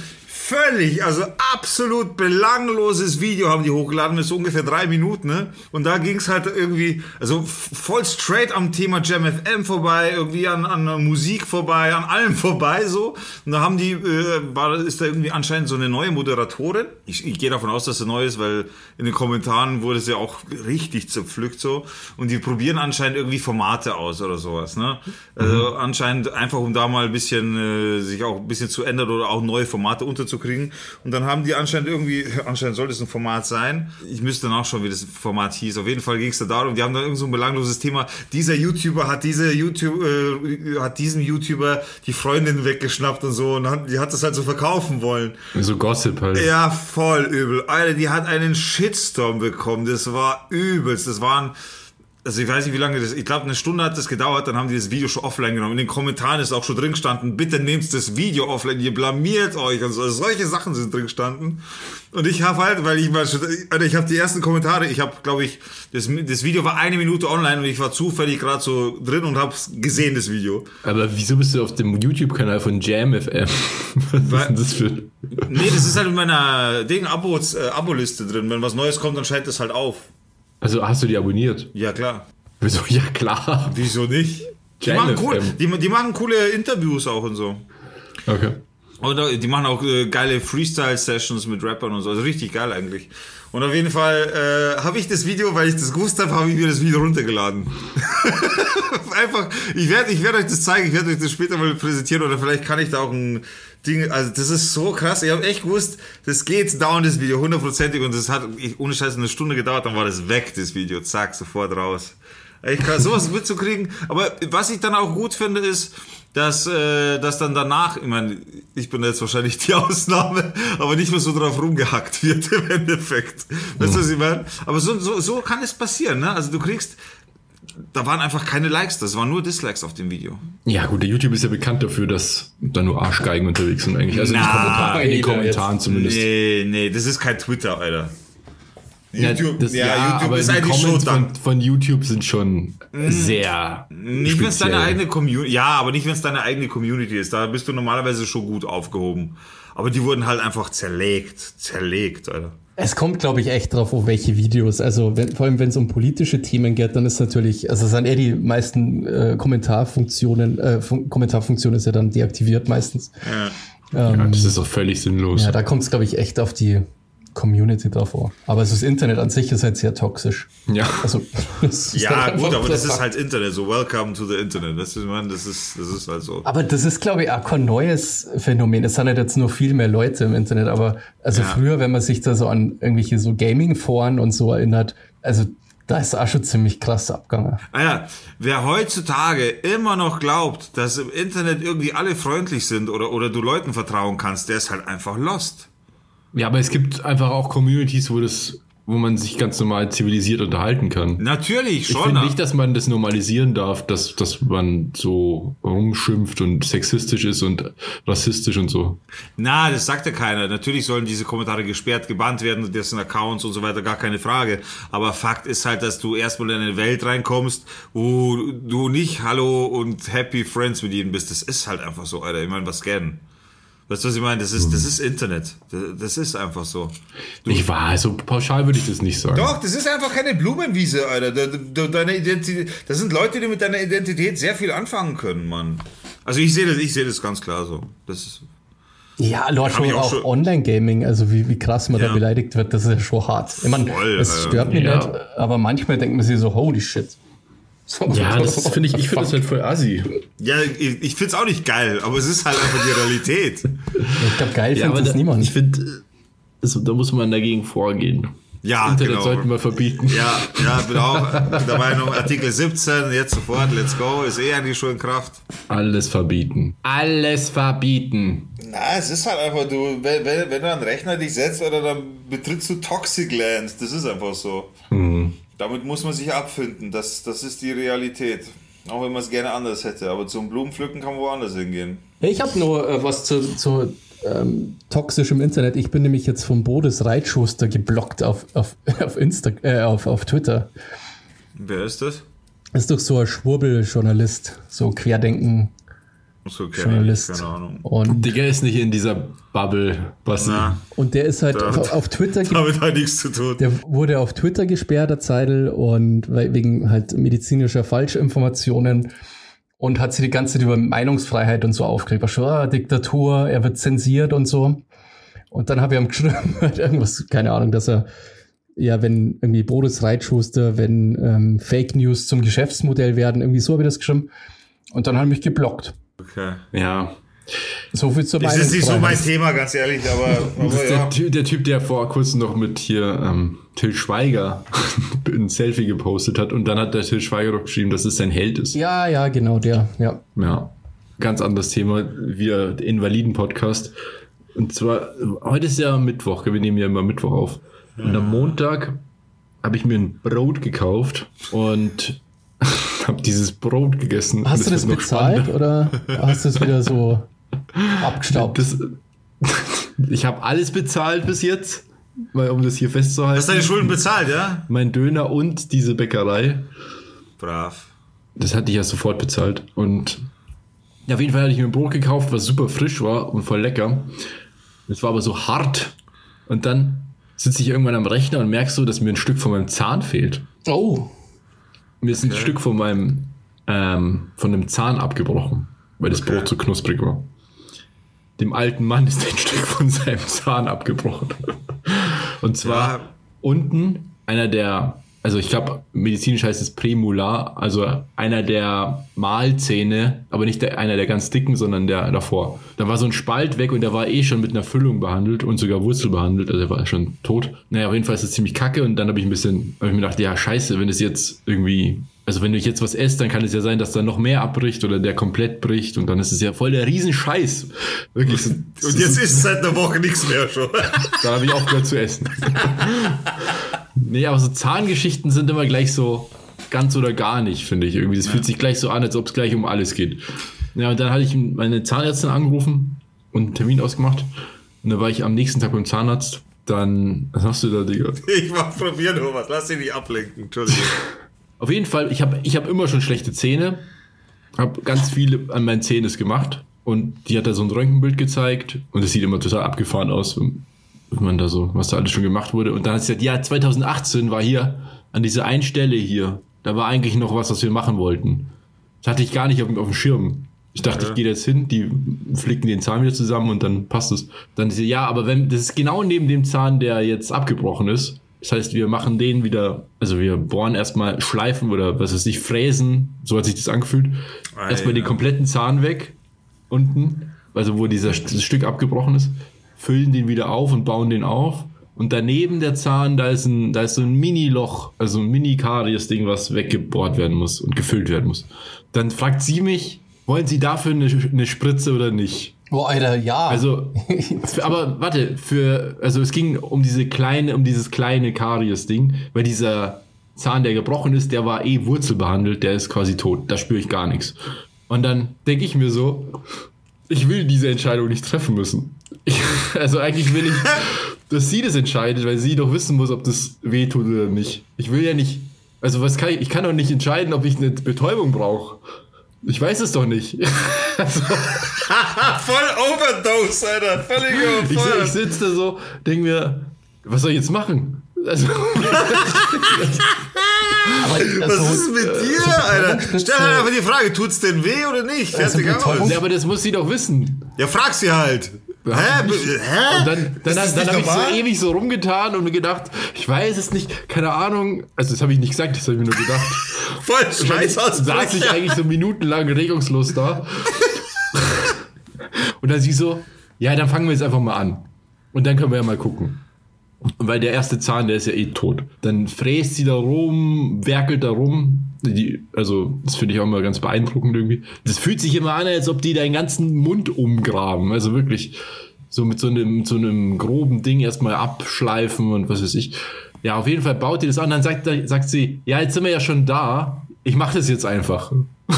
völlig, also absolut belangloses Video haben die hochgeladen, das ist so ungefähr drei Minuten, ne? Und da ging es halt irgendwie, also voll straight am Thema Jam FM vorbei, irgendwie an, an Musik vorbei, an allem *laughs* vorbei, so. Und da haben die, äh, war, ist da irgendwie anscheinend so eine neue Moderatorin. Ich, ich gehe davon aus, dass sie neu ist, weil in den Kommentaren wurde sie auch richtig zerpflückt, so. Und die probieren anscheinend irgendwie Formate aus oder sowas, ne? Also anscheinend einfach, um da mal ein bisschen, äh, sich auch ein bisschen zu ändern oder auch neue Formate unterzukriegen. Und dann haben die anscheinend irgendwie, anscheinend sollte es ein Format sein. Ich müsste nachschauen, wie das Format hieß. Auf jeden Fall ging es da darum, die haben da irgend so ein belangloses Thema. Dieser YouTuber hat diese YouTube, äh, hat diesem YouTuber die Freundin weggeschnappt und so und hat, die hat das halt so verkaufen wollen. So Gossip halt. Ja, voll übel. Alter, die hat einen Shitstorm bekommen. Das war übelst. Das waren, also ich weiß nicht, wie lange das, ich glaube, eine Stunde hat das gedauert, dann haben die das Video schon offline genommen. In den Kommentaren ist auch schon drin gestanden, bitte nehmt das Video offline, ihr blamiert euch und so. Also solche Sachen sind drin gestanden. Und ich habe halt, weil ich mal Alter, ich habe die ersten Kommentare, ich habe, glaube ich, das, das Video war eine Minute online und ich war zufällig gerade so drin und habe gesehen, das Video. Aber wieso bist du auf dem YouTube-Kanal von Jam FM? *laughs* Was ist denn das für. Nee, das ist halt in meiner Ding Abos, äh, Abo-Liste drin. Wenn was Neues kommt, dann schaltet das halt auf. Also hast du die abonniert? Ja, klar. Wieso? Ja, klar. Wieso nicht? Die machen, cool, die, die machen coole Interviews auch und so. Okay. Und äh, die machen auch äh, geile Freestyle-Sessions mit Rappern und so. Also richtig geil eigentlich. Und auf jeden Fall äh, habe ich das Video, weil ich das gewusst habe, habe ich mir das Video runtergeladen. *laughs* Einfach, ich werde ich werd euch das zeigen, ich werde euch das später mal präsentieren oder vielleicht kann ich da auch ein Ding, also das ist so krass. Ich habe echt gewusst, das geht down, das Video, hundertprozentig und das hat ich, ohne Scheiß eine Stunde gedauert, dann war das weg, das Video. Zack, sofort raus. Echt krass, sowas *laughs* mitzukriegen. Aber was ich dann auch gut finde, ist, dass, äh, dass dann danach, ich meine, ich bin jetzt wahrscheinlich die *laughs* Ausnahme, aber nicht mehr so drauf rumgehackt *laughs* wird im Endeffekt. Weißt du, was ich meine? Aber so, so, so kann es passieren, ne? Also du kriegst, da waren einfach keine Likes, das waren nur Dislikes auf dem Video. Ja, gut, der YouTube ist ja bekannt dafür, dass da nur Arschgeigen unterwegs sind eigentlich. Also in den Na, Kommentaren, in den Kommentaren zumindest. Nee, nee, das ist kein Twitter, Alter. YouTube, das, ja, ja, YouTube aber ist die eigentlich schon von, von YouTube sind schon sehr Nicht, wenn es deine eigene Community, ja, aber nicht, wenn es deine eigene Community ist. Da bist du normalerweise schon gut aufgehoben. Aber die wurden halt einfach zerlegt. Zerlegt, Alter. Es kommt, glaube ich, echt drauf, auf welche Videos. Also wenn, vor allem, wenn es um politische Themen geht, dann ist natürlich, also sind eher die meisten äh, Kommentarfunktionen, äh, Fun Kommentarfunktion ist ja dann deaktiviert meistens. Ja. ja, das ist auch völlig sinnlos. Ja, da kommt es, glaube ich, echt auf die Community davor. Aber also das Internet an sich ist halt sehr toxisch. Ja. Also, *laughs* ja, gut, aber das ist halt Internet, so welcome to the Internet. Das ist, man, das ist, das ist halt so. Aber das ist, glaube ich, auch kein neues Phänomen. Es sind halt jetzt nur viel mehr Leute im Internet. Aber also ja. früher, wenn man sich da so an irgendwelche so Gaming-Foren und so erinnert, also da ist auch schon ziemlich krass abgegangen. Naja, ah wer heutzutage immer noch glaubt, dass im Internet irgendwie alle freundlich sind oder, oder du Leuten vertrauen kannst, der ist halt einfach lost. Ja, aber es gibt einfach auch Communities, wo das wo man sich ganz normal zivilisiert unterhalten kann. Natürlich, schon. Ich finde nicht, dass man das normalisieren darf, dass, dass man so rumschimpft und sexistisch ist und rassistisch und so. Na, das sagt ja keiner. Natürlich sollen diese Kommentare gesperrt, gebannt werden, dessen Accounts und so weiter, gar keine Frage. Aber Fakt ist halt, dass du erstmal in eine Welt reinkommst, wo du nicht Hallo und Happy Friends mit ihnen bist. Das ist halt einfach so, Alter. Ich meine, was scannen. Weißt du, was ich meine? Das ist, das ist Internet. Das, ist einfach so. Du, ich war, so pauschal würde ich das nicht sagen. Doch, das ist einfach keine Blumenwiese, Alter. Deine Identität, das sind Leute, die mit deiner Identität sehr viel anfangen können, Mann. Also ich sehe das, ich sehe das ganz klar so. Das ist, ja, Lord schon auch, auch Online-Gaming, also wie, wie krass man ja. da beleidigt wird, das ist ja schon hart. Ich meine, es stört mich ja. nicht, aber manchmal denkt man sich so, holy shit. So, ja, das *laughs* finde ich, ich finde das halt voll assi. Ja, ich, ich finde es auch nicht geil, aber es ist halt einfach die Realität. ich glaube, geil ja, findet es niemand. Ich finde, da muss man dagegen vorgehen. Ja, Internet genau. sollten wir verbieten. Ja, ja, bin auch der Meinung, Artikel 17, jetzt sofort, let's go, ist eh eigentlich schon in Kraft. Alles verbieten. Alles verbieten. Na, es ist halt einfach, du, wenn, wenn, wenn du einen Rechner dich setzt, oder dann betrittst du Toxic Land. Das ist einfach so. Mhm. Damit muss man sich abfinden. Das, das ist die Realität. Auch wenn man es gerne anders hätte. Aber zum Blumenpflücken kann man woanders hingehen. Ich habe nur äh, was zu, zu ähm, toxischem Internet. Ich bin nämlich jetzt vom Bodes Reitschuster geblockt auf, auf, *laughs* auf, Insta, äh, auf, auf Twitter. Wer ist das? Ist doch so ein Schwurbeljournalist, so Querdenken so, okay, Journalist. Keine Ahnung. Und Digga ist nicht in dieser Bubble, was Und der ist halt da, auf, auf, Twitter. *laughs* Damit hat nichts zu tun. Der wurde auf Twitter gesperrt, der Zeidel, und wegen halt medizinischer Falschinformationen und hat sich die ganze Zeit über Meinungsfreiheit und so aufgeregt. War schon, ah, Diktatur, er wird zensiert und so. Und dann habe ich ihm geschrieben, *laughs* irgendwas, keine Ahnung, dass er, ja, wenn irgendwie Boris Reitschuster, wenn ähm, Fake News zum Geschäftsmodell werden, irgendwie so habe ich das geschrieben. Und dann hat er mich geblockt. Okay. Ja. So viel zur Das ist nicht so mein Thema, ganz ehrlich, aber. aber das ist ja. der, der, Typ, der vor kurzem noch mit hier ähm, Till Schweiger *laughs* ein Selfie gepostet hat und dann hat der Till Schweiger doch geschrieben, dass es sein Held ist. Ja, ja, genau, der, ja. Ja. Ganz anderes Thema, wieder der Invaliden-Podcast. Und zwar, heute ist ja Mittwoch, wir nehmen ja immer Mittwoch auf. Und am Montag habe ich mir ein Brot gekauft und habe dieses Brot gegessen. Hast du das bezahlt oder hast du es wieder so abgestaubt? Das, ich habe alles bezahlt bis jetzt, weil, um das hier festzuhalten. Hast du deine Schulden bezahlt, ja? Mein Döner und diese Bäckerei. Brav. Das hatte ich ja sofort bezahlt. Und ja, auf jeden Fall hatte ich mir ein Brot gekauft, was super frisch war und voll lecker. Es war aber so hart. Und dann sitze ich irgendwann am Rechner und merkst so, dass mir ein Stück von meinem Zahn fehlt. Oh. Mir ist ein okay. Stück von meinem, ähm, von dem Zahn abgebrochen, weil das okay. Brot zu knusprig war. Dem alten Mann ist ein *laughs* Stück von seinem Zahn abgebrochen. Und zwar ja. unten einer der, also ich glaube, medizinisch heißt es Prämular, also einer der Mahlzähne, aber nicht der, einer der ganz dicken, sondern der davor. Da war so ein Spalt weg und der war eh schon mit einer Füllung behandelt und sogar Wurzel behandelt, also er war schon tot. Naja, auf jeden Fall ist das ziemlich kacke und dann habe ich ein bisschen, habe ich mir gedacht, ja, scheiße, wenn es jetzt irgendwie also wenn du jetzt was esst, dann kann es ja sein, dass da noch mehr abbricht oder der komplett bricht und dann ist es ja voll der Riesenscheiß. Wirklich. *laughs* Und jetzt ist seit einer Woche nichts mehr schon. da habe ich auch gehört zu essen. *laughs* nee, aber so Zahngeschichten sind immer gleich so ganz oder gar nicht, finde ich. Irgendwie, das ja. fühlt sich gleich so an, als ob es gleich um alles geht. Ja, und dann hatte ich meine Zahnärztin angerufen und einen Termin ausgemacht. Und dann war ich am nächsten Tag beim Zahnarzt. Dann, was hast du da, Digga? *laughs* Ich mach probieren, Thomas. Lass dich nicht ablenken. Entschuldigung. *laughs* Auf jeden Fall, ich habe ich hab immer schon schlechte Zähne. Habe ganz viel an meinen Zähnen gemacht. Und die hat da so ein Röntgenbild gezeigt. Und es sieht immer total abgefahren aus, wenn man da so, was da alles schon gemacht wurde. Und dann hat sie gesagt, ja, 2018 war hier an dieser einen Stelle hier. Da war eigentlich noch was, was wir machen wollten. Das hatte ich gar nicht auf, auf dem Schirm. Ich dachte, ich gehe jetzt hin, die flicken den Zahn wieder zusammen und dann passt es. Dann sie, ja, aber wenn das ist genau neben dem Zahn, der jetzt abgebrochen ist. Das heißt, wir machen den wieder, also wir bohren erstmal Schleifen oder was weiß ich, Fräsen, so hat sich das angefühlt. Ah, erstmal ja. den kompletten Zahn weg, unten, also wo dieser dieses Stück abgebrochen ist, füllen den wieder auf und bauen den auf. Und daneben der Zahn, da ist ein, da ist so ein Mini-Loch, also ein Mini-Karies-Ding, was weggebohrt werden muss und gefüllt werden muss. Dann fragt sie mich, wollen Sie dafür eine, eine Spritze oder nicht? Boah, Alter, ja. Also, *laughs* aber warte, für, also es ging um diese kleine, um dieses kleine Karies-Ding, weil dieser Zahn, der gebrochen ist, der war eh wurzelbehandelt, der ist quasi tot, da spüre ich gar nichts. Und dann denke ich mir so, ich will diese Entscheidung nicht treffen müssen. Ich, also eigentlich will ich, *laughs* dass sie das entscheidet, weil sie doch wissen muss, ob das weh tut oder nicht. Ich will ja nicht, also was kann ich, ich kann doch nicht entscheiden, ob ich eine Betäubung brauche. Ich weiß es doch nicht. *laughs* also, *laughs* Voll Overdose, Alter. Völlig ich, ich überfordert. sitze da so, denke mir, was soll ich jetzt machen? Also, aber, Was also, ist mit dir, Alter? Stell halt einfach die Frage, tut's denn weh oder nicht? Also Fertig Betäubung- aus. ja, aber das muss sie doch wissen. Ja, frag sie halt. Hä? Hä? Und dann, dann, dann nicht habe ich so ewig so rumgetan und mir gedacht, ich weiß es nicht, keine Ahnung. Also das habe ich nicht gesagt, das habe ich mir nur gedacht. *laughs* Voll Scheiß aus. saß ich eigentlich so minutenlang regungslos da. *laughs* Und dann sie so, ja, dann fangen wir jetzt einfach mal an. Und dann können wir ja mal gucken. Und weil der erste Zahn, der ist ja eh tot. Dann fräst sie da rum, werkelt da rum. Die, also, das finde ich auch immer ganz beeindruckend irgendwie. Das fühlt sich immer an, als ob die deinen ganzen Mund umgraben. Also wirklich so mit so einem, so einem groben Ding erstmal abschleifen und was weiß ich. Ja, auf jeden Fall baut die das an. Dann sagt, sagt sie, ja, jetzt sind wir ja schon da. Ich mache das jetzt einfach. *laughs*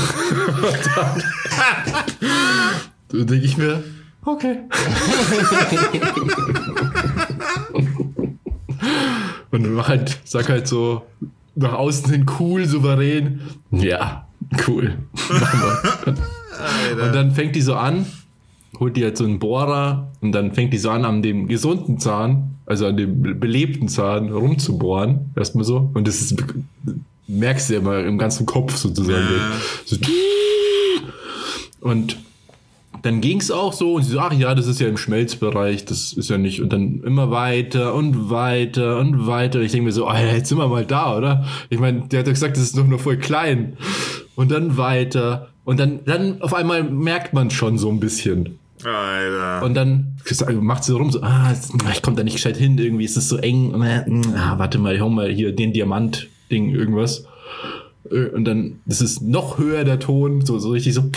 Dann denke ich mir, okay. *laughs* Und mach halt, sag halt so nach außen hin cool, souverän. Ja, cool. Und dann fängt die so an, holt die halt so einen Bohrer und dann fängt die so an, an dem gesunden Zahn, also an dem be- belebten Zahn rumzubohren. Erstmal so. Und das ist, merkst du ja immer im ganzen Kopf sozusagen. Ja. So, und dann ging es auch so und sie so, ach ja, das ist ja im Schmelzbereich, das ist ja nicht. Und dann immer weiter und weiter und weiter. Ich denke mir so, Alter, jetzt sind wir mal da, oder? Ich meine, der hat doch gesagt, das ist doch nur voll klein. Und dann weiter. Und dann, dann auf einmal merkt man schon so ein bisschen. Alter. Und dann macht sie so rum, so, ah, ich komme da nicht gescheit hin, irgendwie ist es so eng. Ah, warte mal, ich hau mal hier den Diamant-Ding, irgendwas. Äh, Und dann, das ist noch höher der Ton, so, so richtig so.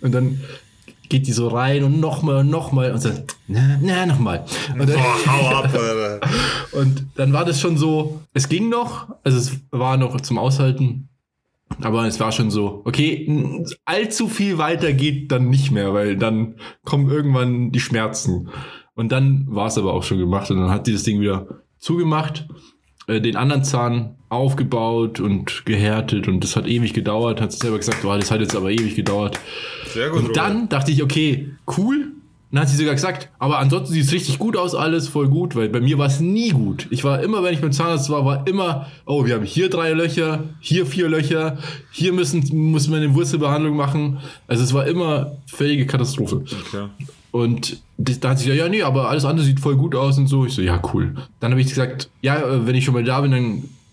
Und dann geht die so rein und nochmal und nochmal und sagt, na, na, nochmal. Und dann, Boah, ab, *laughs* und dann war das schon so, es ging noch, also es war noch zum Aushalten, aber es war schon so, okay, allzu viel weiter geht dann nicht mehr, weil dann kommen irgendwann die Schmerzen. Und dann war es aber auch schon gemacht und dann hat die das Ding wieder zugemacht, äh, den anderen Zahn aufgebaut und gehärtet und das hat ewig gedauert, hat sie selber gesagt, boah, das hat jetzt aber ewig gedauert. Sehr gut, Und dann dachte ich, okay, cool. Dann hat sie sogar gesagt, aber ansonsten sieht es richtig gut aus, alles voll gut, weil bei mir war es nie gut. Ich war immer, wenn ich beim Zahnarzt war, war immer, oh, wir haben hier drei Löcher, hier vier Löcher, hier müssen, muss man eine Wurzelbehandlung machen. Also es war immer völlige Katastrophe. Okay. Und da hat sie gesagt, ja, nee, aber alles andere sieht voll gut aus und so. Ich so, ja, cool. Dann habe ich gesagt, ja, äh, wenn ich schon mal da bin,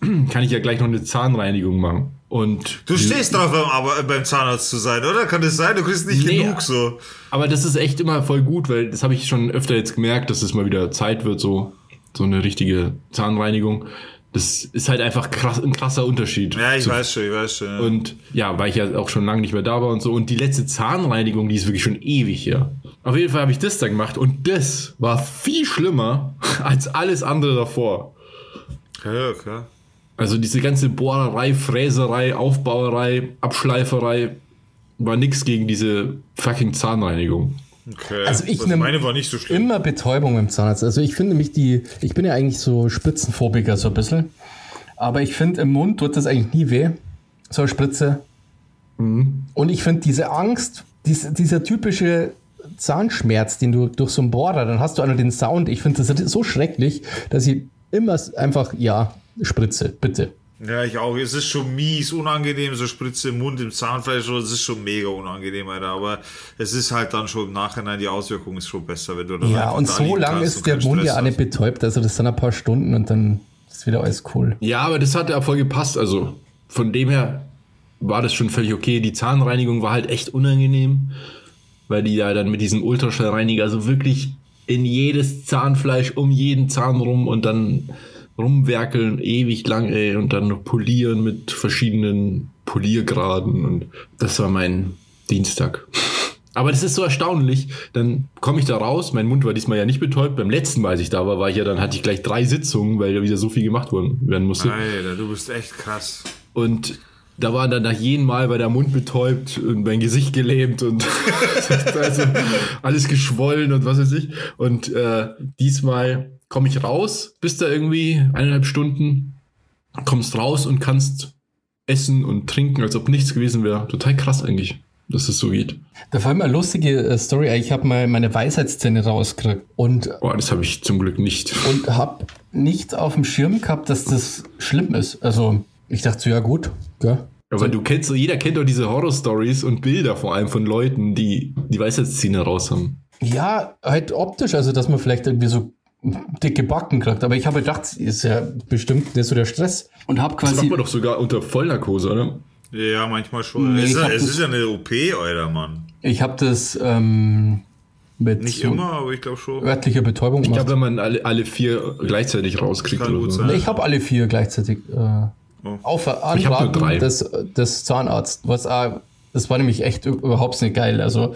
dann *clears throat* kann ich ja gleich noch eine Zahnreinigung machen. Und Du stehst drauf, beim, aber, beim Zahnarzt zu sein, oder? Kann das sein? Du kriegst nicht Nee. genug so. Aber das ist echt immer voll gut, weil das habe ich schon öfter jetzt gemerkt, dass es mal wieder Zeit wird, so, so eine richtige Zahnreinigung. Das ist halt einfach krass, ein krasser Unterschied. Ja, ich weiß schon, ich weiß schon. Ja. Und ja, weil ich ja auch schon lange nicht mehr da war und so. Und die letzte Zahnreinigung, die ist wirklich schon ewig her. Auf jeden Fall habe ich das da gemacht und das war viel schlimmer *laughs* als alles andere davor. Okay, okay. Also diese ganze Bohrerei, Fräserei, Aufbauerei, Abschleiferei war nix gegen diese fucking Zahnreinigung. Okay. Also ich nehm meine war nicht so schlimm. Immer Betäubung beim Zahnarzt. Also ich finde mich die, ich bin ja eigentlich so Spritzenphobiker so ein bisschen. Aber ich finde im Mund tut das eigentlich nie weh. So eine Spritze. Und ich finde diese Angst, dies, dieser typische Zahnschmerz, den du durch so einen Bohrer, dann hast du einmal den Sound. Ich finde das so schrecklich, dass ich immer einfach, ja, Spritze, bitte. Ja, ich auch. Es ist schon mies, unangenehm, so Spritze im Mund, im Zahnfleisch, es ist schon mega unangenehm, Alter. Aber es ist halt dann schon im Nachhinein, die Auswirkung ist schon besser, wenn du dann Ja, und so lange ist der Mund ja auch nicht betäubt, also das sind ein paar Stunden und dann ist wieder alles cool. Ja, aber das hat ja voll gepasst, also von dem her war das schon völlig okay. Die Zahnreinigung war halt echt unangenehm, weil die ja dann mit diesem Ultraschallreiniger so wirklich in jedes Zahnfleisch um jeden Zahn rum und dann rumwerkeln ewig lang, ey, und dann noch polieren mit verschiedenen Poliergraden und das war mein Dienstag. Aber das ist so erstaunlich. Dann komme ich da raus. Mein Mund war diesmal ja nicht betäubt. Beim letzten Mal, als ich da war, war ich ja dann hatte ich gleich drei Sitzungen, weil da wieder so viel gemacht worden werden musste. Alter, du bist echt krass. Und da war dann nach jedem Mal war der Mund betäubt und mein Gesicht gelähmt und *laughs* *laughs* also alles geschwollen und was weiß ich. Und äh, diesmal komme ich raus, bist da irgendwie eineinhalb Stunden, kommst raus und kannst essen und trinken, als ob nichts gewesen wäre. Total krass eigentlich, dass es so geht. Da war immer eine lustige äh, Story. Ich habe mal meine Weisheitszähne rausgekriegt und Boah, das habe ich zum Glück nicht. und habe nicht auf dem Schirm gehabt, dass das schlimm ist. Also ich dachte so, ja gut, ja. Aber du kennst so, jeder kennt doch diese Horror-Stories und Bilder vor allem von Leuten, die die Weisheitszähne raus haben. Ja, halt optisch, also dass man vielleicht irgendwie so dicke Backen kriegt. Aber ich habe gedacht, ist ja bestimmt nicht so der Stress. Und habe Das macht quasi. man doch sogar unter Vollnarkose, oder? Ja, manchmal schon. Nee, es ist, es das- ist ja eine OP, Alter, Mann. Ich habe das ähm, mit Nicht so immer, aber ich glaube schon. örtlicher Betäubung Ich glaube, wenn man alle, alle vier gleichzeitig rauskriegt Kann oder gut so. sein. Nee, ich habe alle vier gleichzeitig. Äh, Oh. Auf Anraten drei. des, des Zahnarzt. Was auch, das war nämlich echt überhaupt nicht geil. Also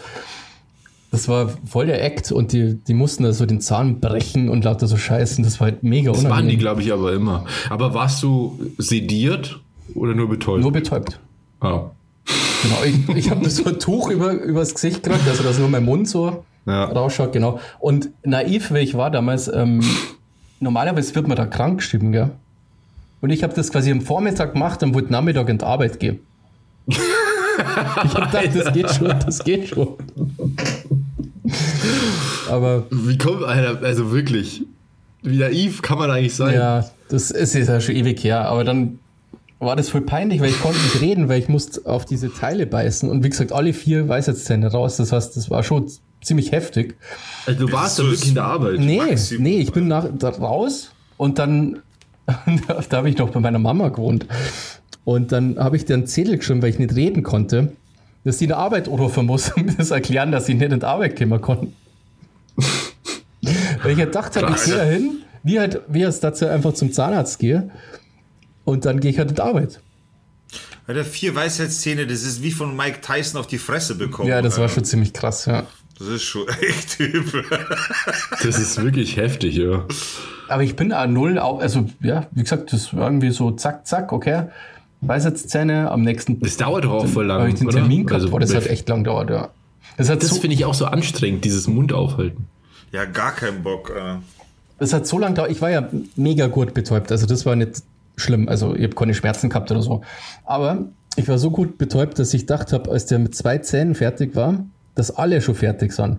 das war voll der Act und die, die mussten da so den Zahn brechen und lauter so Scheißen. Das war halt mega Das waren die, unangenehm. glaube ich, aber immer. Aber warst du sediert oder nur betäubt? Nur betäubt. ah. Genau, ich, ich habe so ein Tuch über, übers Gesicht gekriegt, also dass nur mein Mund so Ja. rausschaut, genau. Und naiv, wie ich war damals, ähm, *laughs* normalerweise wird man da krank geschrieben, gell? Und ich habe das quasi am Vormittag gemacht und wollte Nachmittag in die Arbeit gehen. *laughs* ich habe gedacht, das geht schon, das geht schon. Aber Wie kommt, Alter, also wirklich, wie naiv kann man eigentlich sein? ja, das ist ja schon ewig her. Aber dann war das voll peinlich, weil ich konnte nicht reden, weil ich musste auf diese Teile beißen. Und wie gesagt, alle vier Weisheitszähne raus. Das heißt, das war schon ziemlich heftig. Also du warst so da wirklich in der Arbeit. Nee, Maximum, nee, ich bin nach, da raus und dann, *laughs* da habe ich noch bei meiner Mama gewohnt. Und dann habe ich dir einen Zettel geschrieben, weil ich nicht reden konnte, dass die in der Arbeit anrufen muss und mir das erklären, dass ich nicht in die Arbeit kommen konnte. *laughs* weil ich halt gedacht habe, ich gehe da hin, wie halt, wie als dazu einfach zum Zahnarzt gehe und dann gehe ich halt in die Arbeit. Alter, vier Weisheitszähne, das ist wie von Mike Tyson auf die Fresse bekommen. Ja, das war schon ziemlich krass, ja. Das ist schon *laughs* echt übel. Das ist wirklich heftig, ja. Aber ich bin A0, auch, also ja, wie gesagt, das war irgendwie so zack, zack, okay. Weisheitszähne am nächsten Das dauert doch auch voll lang, habe ich den oder? Termin gehabt, Also, boah, das hat echt lang gedauert, ja. Das hat, Das so, finde ich auch so anstrengend, dieses Mund aufhalten. Ja, gar keinen Bock. Äh. das hat so lang gedauert. Ich war ja mega gut betäubt, also das war nicht schlimm. Also ich habe keine Schmerzen gehabt oder so. Aber ich war so gut betäubt, dass ich gedacht habe, als der mit zwei Zähnen fertig war, dass alle schon fertig sind.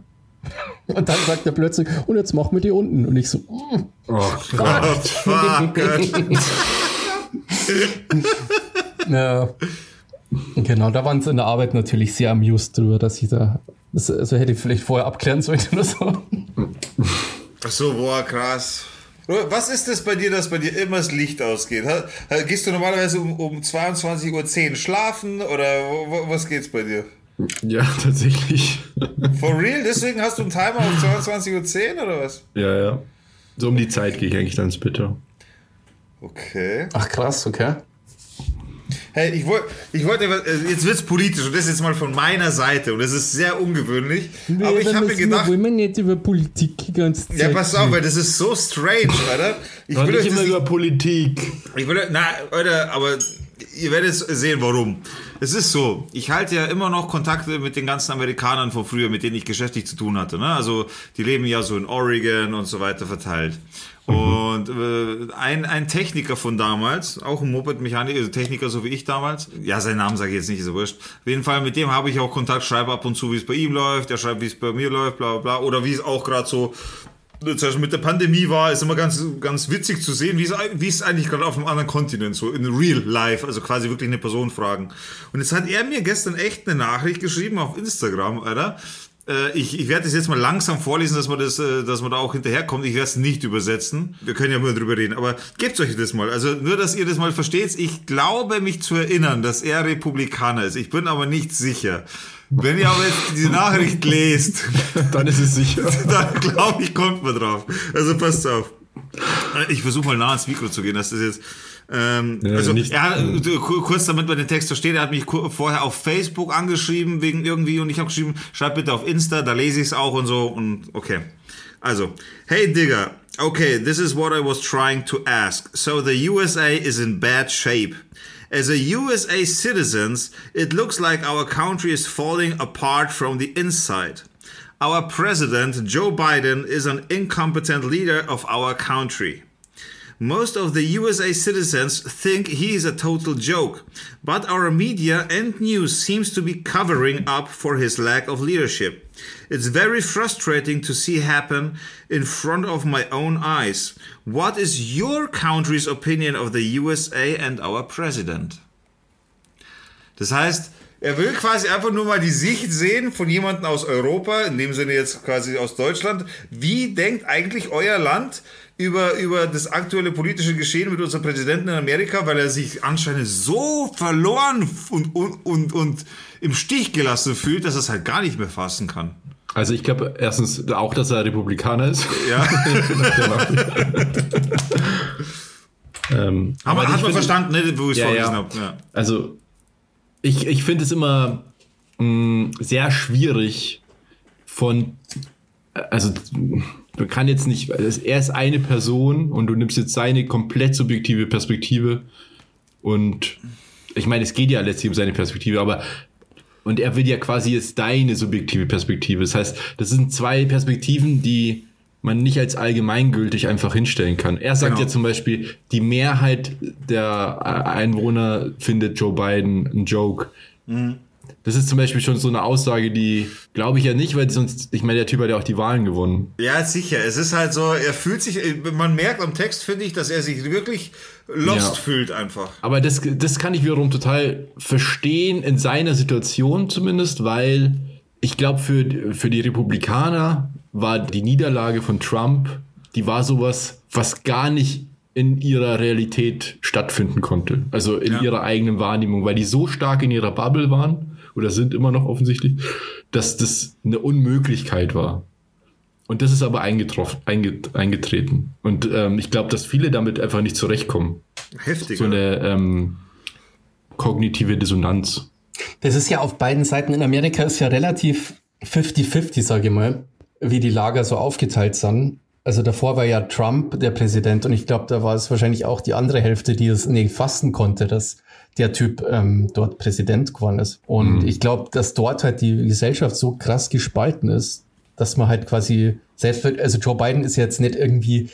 Und dann sagt er plötzlich, und jetzt machen wir die unten. Und ich so, mm. Oh Gott, *laughs* ja. Genau, da waren sie in der Arbeit natürlich sehr amused drüber, dass ich da, das, also hätte ich vielleicht vorher abklären sollen oder so. Ach so, boah, krass. Was ist das bei dir, dass bei dir immer das Licht ausgeht? Gehst du normalerweise um, um 22.10 Uhr schlafen oder was geht's bei dir? Ja, *laughs* tatsächlich. For real? Deswegen hast du einen Timer auf 22.10 Uhr oder was? ja, ja. So um die Zeit gehe ich eigentlich dann ins Bett. Okay. Ach krass, okay. Hey, ich wollte, ich wollte, jetzt wird's politisch und das jetzt mal von meiner Seite und das ist sehr ungewöhnlich. aber ich habe mir gedacht, Wollen wir nicht über Politik die ganze Zeit ja, pass auf, weil das ist so strange, Alter. Ich will nicht euch immer über Politik. Ich will, na, Leute, aber ihr werdet sehen, warum. Es ist so, ich halte ja immer noch Kontakte mit den ganzen Amerikanern von früher, mit denen ich geschäftlich zu tun hatte. Ne? Also die leben ja so in Oregon und so weiter verteilt. Und äh, ein, ein Techniker von damals, auch ein Moped-Mechaniker, also Techniker so wie ich damals, ja, seinen Namen sage ich jetzt nicht, ist ja wurscht. Auf jeden Fall, mit dem habe ich auch Kontakt, schreibe ab und zu, wie es bei ihm läuft, er schreibt, wie es bei mir läuft, bla bla bla, oder wie es auch gerade so zum Beispiel mit der Pandemie war, ist immer ganz, ganz witzig zu sehen, wie es, wie es eigentlich gerade auf einem anderen Kontinent, so in real life, also quasi wirklich eine Person fragen. Und jetzt hat er mir gestern echt eine Nachricht geschrieben auf Instagram, Alter. Äh, ich, ich werde das jetzt mal langsam vorlesen, dass man, das, äh, dass man da auch hinterherkommt. Ich werde es nicht übersetzen. Wir können ja mal drüber reden. Aber gebt euch das mal. Also nur, dass ihr das mal versteht. Ich glaube mich zu erinnern, dass er Republikaner ist. Ich bin aber nicht sicher. Wenn ihr aber jetzt diese Nachricht lest, *laughs* dann ist es sicher. *laughs* dann glaube ich, kommt man drauf. Also passt auf. Ich versuche mal nah ans Mikro zu gehen, dass das jetzt. Ähm, ja, also nicht, er hat, kurz damit man den Text versteht, er hat mich vorher auf Facebook angeschrieben wegen irgendwie und ich habe geschrieben, schreib bitte auf Insta, da lese ich es auch und so und okay. Also, hey Digger, okay, this is what I was trying to ask. So the USA is in bad shape. As a USA citizens, it looks like our country is falling apart from the inside. Our president, Joe Biden, is an incompetent leader of our country. Most of the USA citizens think he is a total joke, but our media and news seems to be covering up for his lack of leadership. It's very frustrating to see happen in front of my own eyes. What is your country's opinion of the USA and our president? Das heißt, er will quasi einfach nur mal die Sicht sehen von jemandem aus Europa, in dem Sinne jetzt quasi aus Deutschland. Wie denkt eigentlich euer Land über, über das aktuelle politische Geschehen mit unserem Präsidenten in Amerika, weil er sich anscheinend so verloren und, und, und, und im Stich gelassen fühlt, dass er es halt gar nicht mehr fassen kann. Also ich glaube erstens auch, dass er Republikaner ist. Ja. *laughs* ähm, aber hat man verstanden, ne, wo ich es ja, vorgelesen ja. habe. Ja. Also ich, ich finde es immer mh, mm, sehr schwierig von, also man kann jetzt nicht, also er ist eine Person und du nimmst jetzt seine komplett subjektive Perspektive und ich meine, es geht ja letztlich um seine Perspektive, aber und er will ja quasi jetzt deine subjektive Perspektive. Das heißt, das sind zwei Perspektiven, die man nicht als allgemeingültig einfach hinstellen kann. Er sagt genau. ja zum Beispiel, die Mehrheit der Einwohner findet Joe Biden ein Joke. Mhm. Das ist zum Beispiel schon so eine Aussage, die glaube ich ja nicht, weil sonst, ich meine, der Typ hat ja auch die Wahlen gewonnen. Ja, sicher. Es ist halt so, er fühlt sich, man merkt am Text, finde ich, dass er sich wirklich lost ja. fühlt einfach. Aber das, das kann ich wiederum total verstehen, in seiner Situation zumindest, weil ich glaube, für, für die Republikaner war die Niederlage von Trump, die war sowas, was gar nicht in ihrer Realität stattfinden konnte. Also in ja. ihrer eigenen Wahrnehmung, weil die so stark in ihrer Bubble waren oder sind immer noch offensichtlich, dass das eine Unmöglichkeit war. Und das ist aber eingetroffen, einget, eingetreten. Und ähm, ich glaube, dass viele damit einfach nicht zurechtkommen. Heftig. So eine ähm, kognitive Dissonanz. Das ist ja auf beiden Seiten in Amerika ist ja relativ 50-50, sage ich mal, wie die Lager so aufgeteilt sind. Also davor war ja Trump der Präsident und ich glaube, da war es wahrscheinlich auch die andere Hälfte, die es nicht fassen konnte, dass der Typ ähm, dort Präsident geworden ist. Und mhm. ich glaube, dass dort halt die Gesellschaft so krass gespalten ist, dass man halt quasi selbst, also Joe Biden ist jetzt nicht irgendwie,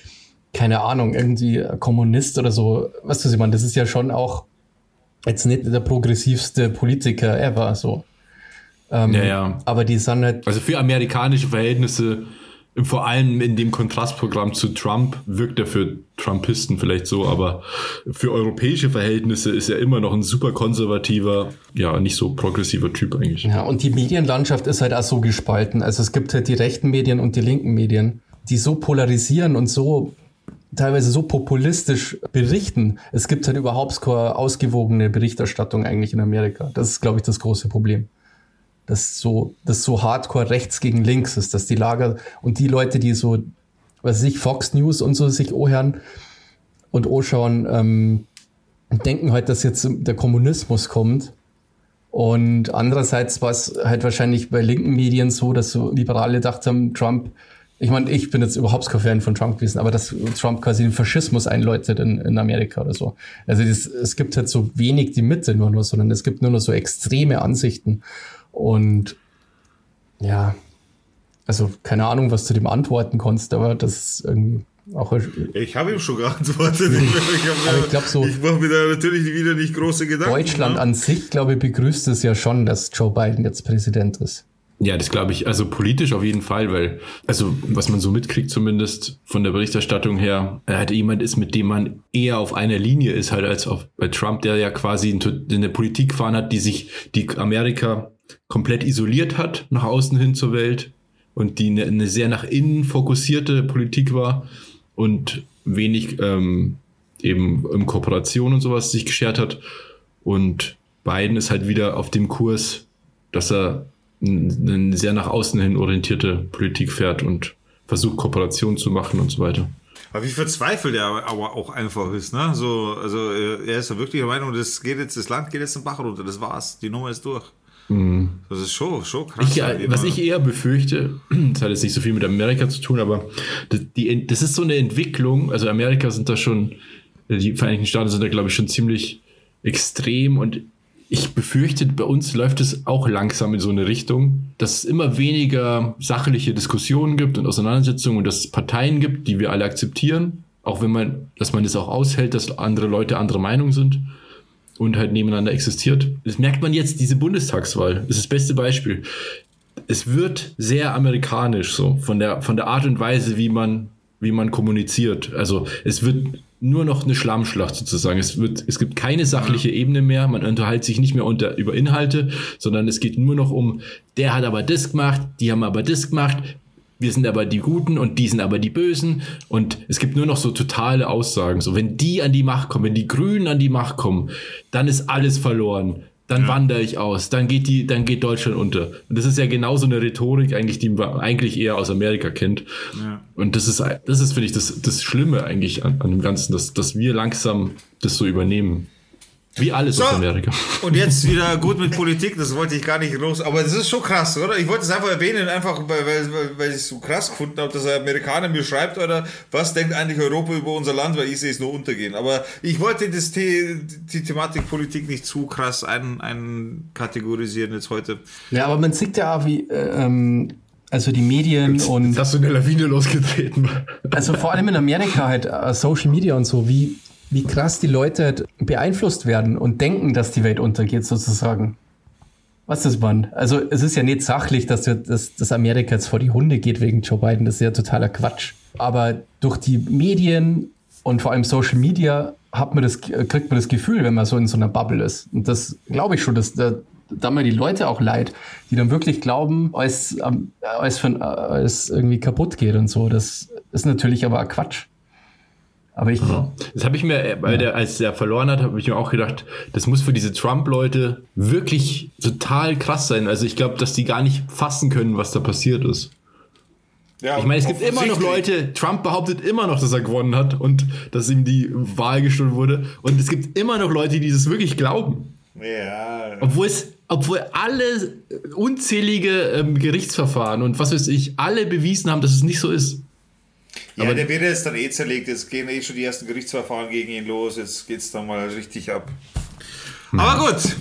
keine Ahnung, irgendwie Kommunist oder so. Was du, man, das ist ja schon auch jetzt nicht der progressivste Politiker ever, so. Ähm, ja, ja. Aber die sind halt. Also für amerikanische Verhältnisse vor allem in dem Kontrastprogramm zu Trump wirkt er für Trumpisten vielleicht so, aber für europäische Verhältnisse ist er immer noch ein super konservativer, ja, nicht so progressiver Typ eigentlich. Ja, und die Medienlandschaft ist halt auch so gespalten. Also es gibt halt die rechten Medien und die linken Medien, die so polarisieren und so teilweise so populistisch berichten. Es gibt halt überhaupt keine ausgewogene Berichterstattung eigentlich in Amerika. Das ist, glaube ich, das große Problem das so, das so hardcore rechts gegen links ist, dass die Lager und die Leute, die so, was weiß ich, Fox News und so sich ohren und anschauen, ähm, denken halt, dass jetzt der Kommunismus kommt. Und andererseits war es halt wahrscheinlich bei linken Medien so, dass so Liberale gedacht haben, Trump, ich meine, ich bin jetzt überhaupt kein Fan von Trump gewesen, aber dass Trump quasi den Faschismus einläutet in, in Amerika oder so. Also das, es gibt halt so wenig die Mitte nur noch, sondern es gibt nur noch so extreme Ansichten. Und ja, also keine Ahnung, was du dem antworten konntest, aber das ist irgendwie auch. Ich habe ihm schon geantwortet. ich, *laughs* aber ich glaube so. Ich mache mir da natürlich wieder nicht große Gedanken. Deutschland ne? an sich, glaube ich, begrüßt es ja schon, dass Joe Biden jetzt Präsident ist. Ja, das glaube ich, also politisch auf jeden Fall, weil, also was man so mitkriegt zumindest von der Berichterstattung her, er halt jemand ist, mit dem man eher auf einer Linie ist, halt als auf, bei Trump, der ja quasi eine Politik gefahren hat, die sich, die Amerika komplett isoliert hat nach außen hin zur Welt und die eine, eine sehr nach innen fokussierte Politik war und wenig ähm, eben in Kooperation und sowas sich geschert hat. Und Biden ist halt wieder auf dem Kurs, dass er eine sehr nach außen hin orientierte Politik fährt und versucht Kooperation zu machen und so weiter. Aber wie verzweifelt er aber auch einfach ist, ne? So, also er ist ja wirklich der Meinung, das geht jetzt, das Land geht jetzt den Bach runter, das war's, die Nummer ist durch. Mhm. Das ist schon, schon krass. Ich, was ich eher befürchte, *clears throat* das hat jetzt nicht so viel mit Amerika zu tun, aber das, die, das ist so eine Entwicklung, also Amerika sind da schon, die Vereinigten Staaten sind da glaube ich schon ziemlich extrem und ich befürchte, bei uns läuft es auch langsam in so eine Richtung, dass es immer weniger sachliche Diskussionen gibt und Auseinandersetzungen und dass es Parteien gibt, die wir alle akzeptieren, auch wenn man, dass man es auch aushält, dass andere Leute anderer Meinung sind und halt nebeneinander existiert. Das merkt man jetzt, diese Bundestagswahl. Das ist das beste Beispiel. Es wird sehr amerikanisch so, von der, von der Art und Weise, wie man, wie man kommuniziert. Also es wird nur noch eine Schlammschlacht sozusagen. Es, wird, es gibt keine sachliche Ebene mehr. Man unterhält sich nicht mehr unter, über Inhalte, sondern es geht nur noch um, der hat aber das gemacht, die haben aber das gemacht, wir sind aber die Guten und die sind aber die Bösen. Und es gibt nur noch so totale Aussagen. So, wenn die an die Macht kommen, wenn die Grünen an die Macht kommen, dann ist alles verloren dann ja. wandere ich aus, dann geht die, dann geht Deutschland unter. Und das ist ja genauso eine Rhetorik eigentlich, die man eigentlich eher aus Amerika kennt. Ja. Und das ist, das ist, finde ich, das, das Schlimme eigentlich an, an dem Ganzen, dass, dass wir langsam das so übernehmen. Wie alles so, aus Amerika. Und jetzt wieder gut mit Politik, das wollte ich gar nicht los, aber das ist schon krass, oder? Ich wollte es einfach erwähnen, einfach weil, weil, weil ich es so krass gefunden habe, dass ein Amerikaner mir schreibt, oder was denkt eigentlich Europa über unser Land, weil ich sehe es nur untergehen. Aber ich wollte das The die Thematik Politik nicht zu krass ein, einkategorisieren jetzt heute. Ja, aber man sieht ja auch, wie. Äh, ähm also die Medien jetzt, und. Jetzt hast du eine Lawine losgetreten. Also vor allem in Amerika halt, uh, Social Media und so, wie, wie krass die Leute beeinflusst werden und denken, dass die Welt untergeht, sozusagen. Was ist man? Also es ist ja nicht sachlich, dass, wir, dass, dass Amerika jetzt vor die Hunde geht wegen Joe Biden. Das ist ja totaler Quatsch. Aber durch die Medien und vor allem Social Media hat man das, kriegt man das Gefühl, wenn man so in so einer Bubble ist. Und das glaube ich schon, dass da, da mir die Leute auch leid, die dann wirklich glauben, als, als, als irgendwie kaputt geht und so. Das ist natürlich aber Quatsch. Aber ich. Das habe ich mir, weil der, als er verloren hat, habe ich mir auch gedacht, das muss für diese Trump-Leute wirklich total krass sein. Also ich glaube, dass die gar nicht fassen können, was da passiert ist. Ja, ich meine, es gibt immer noch Leute, Trump behauptet immer noch, dass er gewonnen hat und dass ihm die Wahl gestohlen wurde. Und es gibt immer noch Leute, die das wirklich glauben. Ja. Obwohl es, obwohl alle unzählige ähm, Gerichtsverfahren und was weiß ich, alle bewiesen haben, dass es nicht so ist. Ja, aber der wird jetzt dann eh zerlegt. Jetzt gehen eh schon die ersten Gerichtsverfahren gegen ihn los. Jetzt geht es dann mal richtig ab. Hm. Aber gut.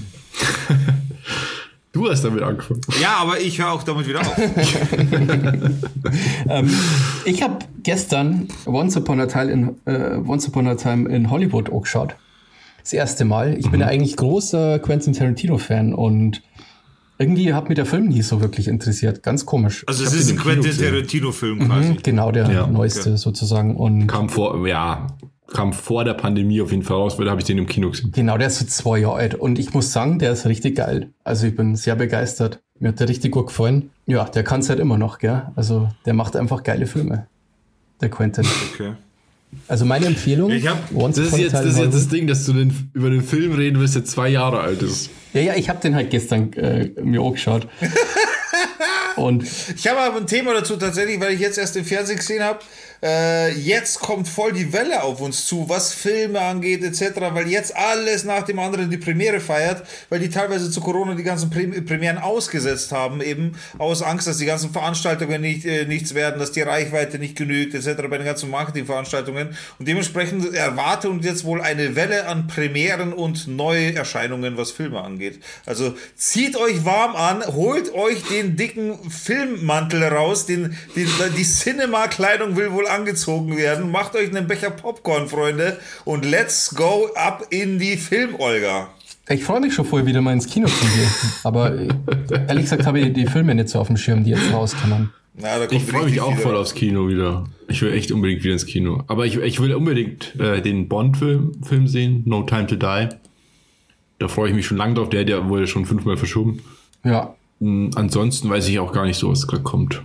Du hast damit angefangen. Ja, aber ich höre auch damit wieder auf. *laughs* ähm, ich habe gestern Once Upon, a Time in, äh, Once Upon a Time in Hollywood auch geschaut. Das erste Mal. Ich mhm. bin ja eigentlich großer Quentin Tarantino-Fan und irgendwie hat mich der Film nie so wirklich interessiert. Ganz komisch. Also es ist ein Quentin Tarantino-Film quasi. Mhm, genau, der ja, neueste okay. sozusagen. Und kam vor, ja, kam vor der Pandemie auf jeden Fall raus, weil da habe ich den im Kino gesehen. Genau, der ist so zwei Jahre alt. Und ich muss sagen, der ist richtig geil. Also ich bin sehr begeistert. Mir hat der richtig gut gefallen. Ja, der kann es halt immer noch, gell? Also der macht einfach geile Filme. Der Quentin. Okay. Also meine Empfehlung. Ich hab, das, ist jetzt, das ist jetzt das Ding, dass du den, über den Film reden willst, der zwei Jahre alt ist. Ja, ja, ich habe den halt gestern äh, mir angeschaut. *laughs* Und ich habe aber ein Thema dazu tatsächlich, weil ich jetzt erst im Fernsehen gesehen habe äh, jetzt kommt voll die Welle auf uns zu, was Filme angeht etc., weil jetzt alles nach dem anderen die Premiere feiert, weil die teilweise zu Corona die ganzen Premieren ausgesetzt haben, eben aus Angst, dass die ganzen Veranstaltungen nicht, äh, nichts werden, dass die Reichweite nicht genügt etc. bei den ganzen Marketingveranstaltungen und dementsprechend erwartet uns jetzt wohl eine Welle an Premieren und Neuerscheinungen, was Filme angeht. Also zieht euch warm an, holt euch den dicken Filmmantel raus, den, den die Cinema-Kleidung will wohl angezogen werden. Macht euch einen Becher Popcorn, Freunde, und let's go ab in die Film, Olga. Ich freue mich schon vorher wieder mal ins Kino zu gehen. Aber äh, ehrlich gesagt habe ich die Filme nicht so auf dem Schirm, die jetzt rauskommen. Na, da kommt Ich freue mich auch voll aufs Kino wieder. Ich will echt unbedingt wieder ins Kino. Aber ich, ich will unbedingt äh, den Bond-Film Film sehen, No Time to Die. Da freue ich mich schon lange drauf. Der ja wohl schon fünfmal verschoben. Ja. Mm, Ansonsten weiß ich auch gar nicht so, was gerade kommt.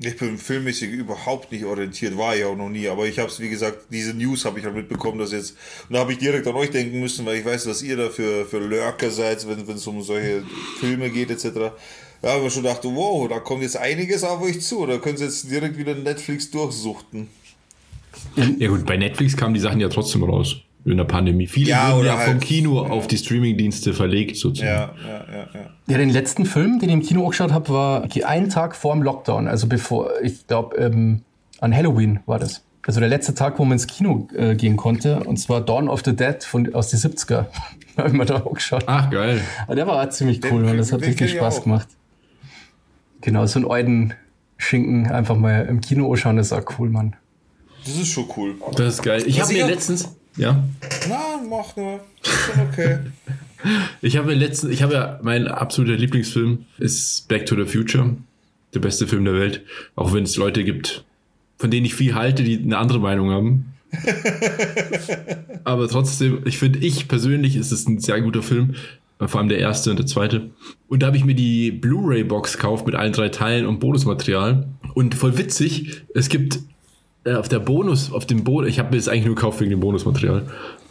Ich bin filmmäßig überhaupt nicht orientiert, war ich auch noch nie, aber ich habe es, wie gesagt, diese News habe ich halt mitbekommen, dass jetzt, und da habe ich direkt an euch denken müssen, weil ich weiß, dass ihr da für, für Lurker seid, wenn es um solche Filme geht, etc. Da habe ich schon gedacht, wow, da kommt jetzt einiges auf euch zu, da können sie jetzt direkt wieder Netflix durchsuchten. Ja gut, bei Netflix kamen die Sachen ja trotzdem raus. In der Pandemie. Viele Ja, wurden oder ja vom halt- Kino auf die Streamingdienste verlegt, sozusagen. Ja, ja, ja, ja. Ja, den letzten Film, den ich im Kino angeschaut habe, war einen Tag vor dem Lockdown. Also bevor, ich glaube, ähm, an Halloween war das. Also der letzte Tag, wo man ins Kino äh, gehen konnte. Und zwar Dawn of the Dead von, aus den 70er. *laughs* habe ich mir da auch geschaut. Ach, geil. Aber der war auch ziemlich Den- cool, weil das hat den richtig Spaß auch. gemacht. Genau, so einen alten Schinken einfach mal im Kino anschauen, das ist auch cool, Mann. Das ist schon cool. Das ist geil. Ich habe mir auch- letztens... Ja? Na, mach nur. Ist schon okay. *laughs* Ich habe letztens, ich habe ja, mein absoluter Lieblingsfilm ist Back to the Future. Der beste Film der Welt. Auch wenn es Leute gibt, von denen ich viel halte, die eine andere Meinung haben. *laughs* Aber trotzdem, ich finde, ich persönlich ist es ein sehr guter Film. Vor allem der erste und der zweite. Und da habe ich mir die Blu-ray-Box gekauft mit allen drei Teilen und Bonusmaterial. Und voll witzig, es gibt äh, auf der Bonus, auf dem Bonus, ich habe mir das eigentlich nur gekauft wegen dem Bonusmaterial.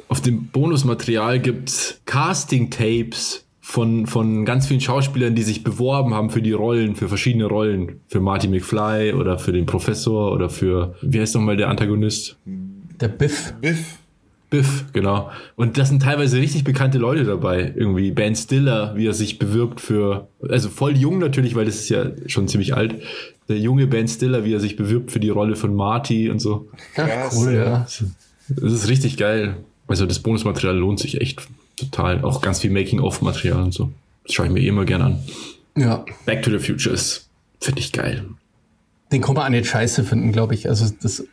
Auf dem Bonusmaterial gibt's Casting-Tapes von, von ganz vielen Schauspielern, die sich beworben haben für die Rollen, für verschiedene Rollen. Für Marty McFly oder für den Professor oder für, wie heißt nochmal der Antagonist? Der Biff. Biff. Biff, genau. Und das sind teilweise richtig bekannte Leute dabei. Irgendwie Ben Stiller, wie er sich bewirbt für, also voll jung natürlich, weil das ist ja schon ziemlich alt. Der junge Ben Stiller, wie er sich bewirbt für die Rolle von Marty und so. Krass, cool, ja. ja. Das ist richtig geil. Also das Bonusmaterial lohnt sich echt total. Auch ganz viel Making-of-Material und so. Das schaue ich mir eh immer gern an. Ja. Back to the Future ist, finde ich geil. Den kann man auch nicht scheiße finden, glaube ich. Also das,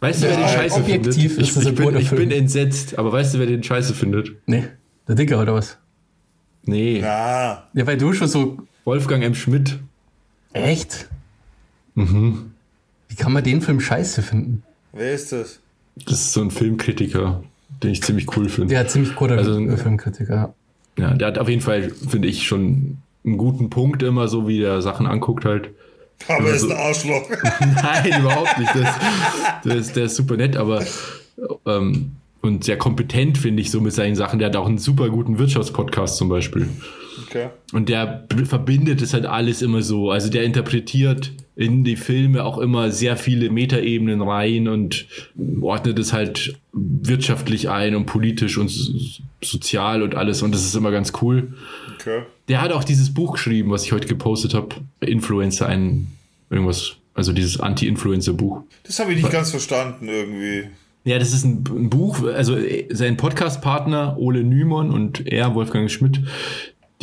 Weißt du, wer den Ja, scheiße objektiv findet? ist Ich, das ich, bin, ich bin entsetzt, aber weißt du, wer den scheiße findet? ne, der Dicker oder was? Nee, Na, Ja, weil du schon so, Wolfgang M. Schmidt. echt? Wie kann man den Film scheiße finden? wer ist das? Das ist so ein Filmkritiker, den ich ziemlich cool finde. Der hat ziemlich guter Also, Filmkritiker. ja. Ja, der hat auf jeden Fall, finde ich, schon einen guten Punkt immer, so wie der Sachen anguckt halt. Aber er ist Also- ein Arschloch. *laughs* Nein, überhaupt nicht. Das, der, ist, der ist super nett, aber ähm, und sehr kompetent, finde ich, so mit seinen Sachen. Der hat auch einen super guten Wirtschaftspodcast zum Beispiel. Okay. Und der verbindet es halt alles immer so. Also der interpretiert in die Filme auch immer sehr viele Metaebenen rein und ordnet es halt wirtschaftlich ein und politisch und so- sozial und alles. Und das ist immer ganz cool. Okay. Der hat auch dieses Buch geschrieben, was ich heute gepostet habe. Influencer, ein irgendwas, also dieses Anti-Influencer-Buch. Das habe ich nicht ganz verstanden irgendwie. Ja, das ist ein, ein Buch, also äh, sein Podcast-Partner Ole Nymon und er, Wolfgang Schmidt,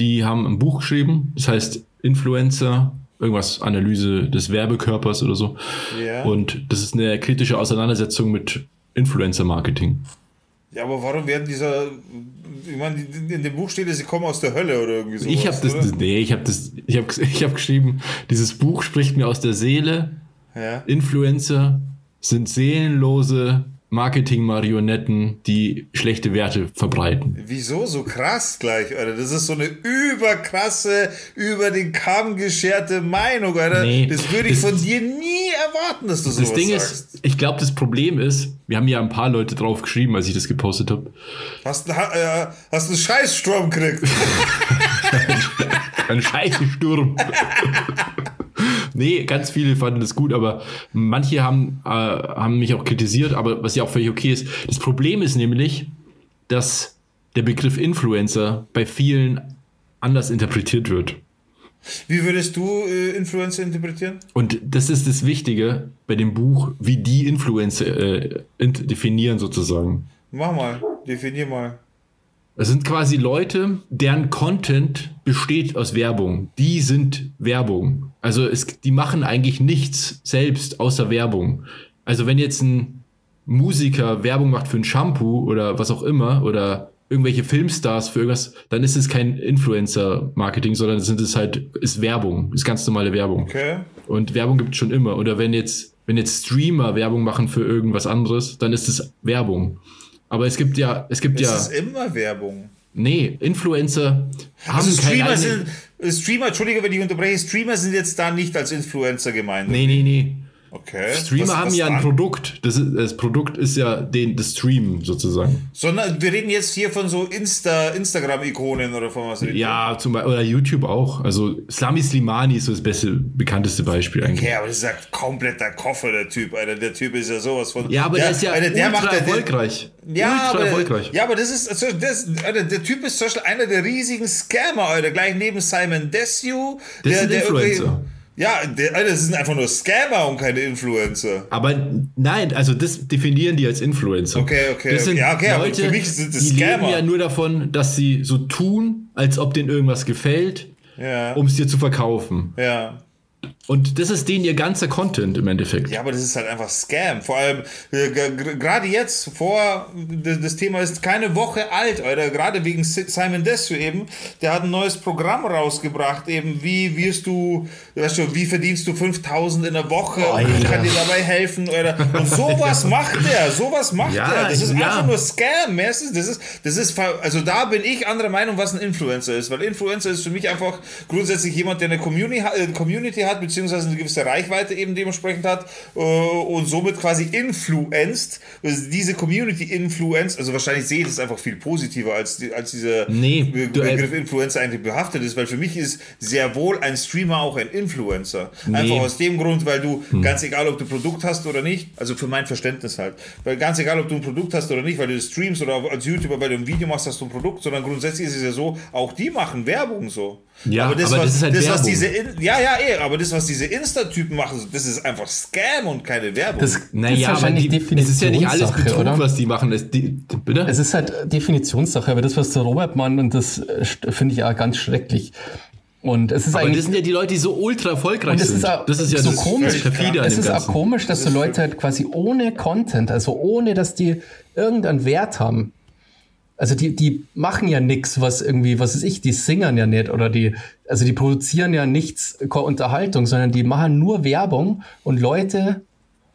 die haben ein Buch geschrieben, das heißt Influencer, irgendwas, Analyse des Werbekörpers oder so. Ja. Und das ist eine kritische Auseinandersetzung mit Influencer-Marketing. Ja, aber warum werden dieser. Ich meine, in dem Buch steht sie kommen aus der Hölle oder irgendwie so. Ich habe das, das, nee, ich habe das, ich habe *laughs* ich hab geschrieben, dieses Buch spricht mir aus der Seele. Ja. Influencer sind seelenlose Marketing-Marionetten, die schlechte Werte verbreiten. Wieso so krass gleich, Alter? Das ist so eine überkrasse, über den Kamm gescherte Meinung, Alter. Nee, das würde ich das- von dir nie erwarten, dass du sowas Das Ding sagst. ist, ich glaube, das Problem ist, wir haben ja ein paar Leute drauf geschrieben, als ich das gepostet habe. Hast, äh, hast einen Scheißsturm gekriegt. *laughs* Ein Scheißensturm. *laughs* nee, ganz viele fanden das gut, aber manche haben, äh, haben mich auch kritisiert, aber was ja auch völlig okay ist. Das Problem ist nämlich, dass der Begriff Influencer bei vielen anders interpretiert wird. Wie würdest du äh, Influencer interpretieren? Und das ist das Wichtige bei dem Buch, wie die Influencer äh, definieren sozusagen. Mach mal, definier mal. Es sind quasi Leute, deren Content besteht aus Werbung. Die sind Werbung. Also es, die machen eigentlich nichts selbst außer Werbung. Also wenn jetzt ein Musiker Werbung macht für ein Shampoo oder was auch immer oder irgendwelche Filmstars für irgendwas, dann ist es kein Influencer-Marketing, sondern sind es halt, ist Werbung, ist ganz normale Werbung. Okay. Und Werbung gibt es schon immer. Oder wenn jetzt, wenn jetzt Streamer Werbung machen für irgendwas anderes, dann ist es Werbung. Aber es gibt ja, es gibt Es ja, ist immer Werbung. nee, Influencer haben Also keine Streamer eigene- sind, Streamer, Entschuldige, wenn ich unterbreche, Streamer sind jetzt da nicht als Influencer gemeint. Nee, nee, nee. Okay. Streamer Was- haben was ja ein dann? Produkt. Das, ist, das Produkt ist ja den, das Streamen sozusagen. Sondern wir reden jetzt hier von so Insta, Instagram-Ikonen oder von was reden? Ja, zum Beispiel, oder YouTube auch. Also Slami Slimani ist so das beste, bekannteste Beispiel eigentlich. Okay, aber das ist ja kompletter Koffer, der Typ, Alter. Der Typ ist ja sowas von. Ja, aber der, ist ja Alter, der ultra macht erfolgreich. Ja, ultra aber, erfolgreich. ja, aber das ist, also das, Alter, der Typ ist zum Beispiel einer der riesigen Scammer, Alter, gleich neben Simon Desue. Das der, sind der irgendwie- Influencer. Ja, das sind einfach nur Scammer und keine Influencer. Aber nein, also das definieren die als Influencer. Okay, okay, Das sind okay. Ja, okay, aber Leute, für mich sind das die Scammer. leben ja nur davon, dass sie so tun, als ob denen irgendwas gefällt, Ja. um es dir zu verkaufen. Ja. Und das ist denen ihr ganzer Content im Endeffekt. Ja, aber das ist halt einfach Scam. Vor allem, äh, gerade jetzt, vor, das Thema ist keine Woche alt, Alter. Gerade wegen Si- Simon Desue eben. Der hat ein neues Programm rausgebracht, eben, wie wirst du, weißt du, wie verdienst du 5000 in der Woche und ich kann dir dabei helfen, Alter. Und sowas macht *laughs* er, sowas macht Ja, er. Das ist ja. einfach nur Scam. Mehr ist das ist, das ist, also da bin ich anderer Meinung, was ein Influencer ist, weil Influencer ist für mich einfach grundsätzlich jemand, der eine Community, äh, Community hat, beziehungsweise eine gewisse Reichweite eben dementsprechend hat äh, und somit quasi influenzt, also diese Community influenzt, also wahrscheinlich sehe ich das einfach viel positiver, als, die, als dieser Nee, Be du, äh, Begriff Influencer eigentlich behaftet ist, weil für mich ist sehr wohl ein Streamer auch ein Influencer. Einfach Nee. aus dem Grund, weil du, ganz egal, ob du Produkt hast oder nicht, also für mein Verständnis halt, weil ganz egal, ob du ein Produkt hast oder nicht, weil du das streamst oder als YouTuber, weil du ein Video machst, hast du ein Produkt, sondern grundsätzlich ist es ja so, auch die machen Werbung so. Ja, aber das was, ist halt das, was Werbung. diese, In- ja, ja, eh, aber das, was diese Insta-Typen machen, das ist einfach Scam und keine Werbung. Das, das Naja, ist aber wahrscheinlich die, es ist ja nicht alles Definitionssache, Betrug, oder? was die machen. Es, die, bitte? Es ist halt Definitionssache, aber das, was der Robert Mann und das äh, finde ich auch ganz schrecklich. Und es ist aber eigentlich. das sind ja die Leute, die so ultra erfolgreich Und es sind. ist auch das ist ja so das, komisch. das es ist auch komisch, dass so Leute halt quasi ohne Content, also ohne, dass die irgendeinen Wert haben. Also die, die machen ja nichts, was irgendwie, was ist ich, die singern ja nicht oder die, also die produzieren ja nichts keine Unterhaltung, sondern die machen nur Werbung und Leute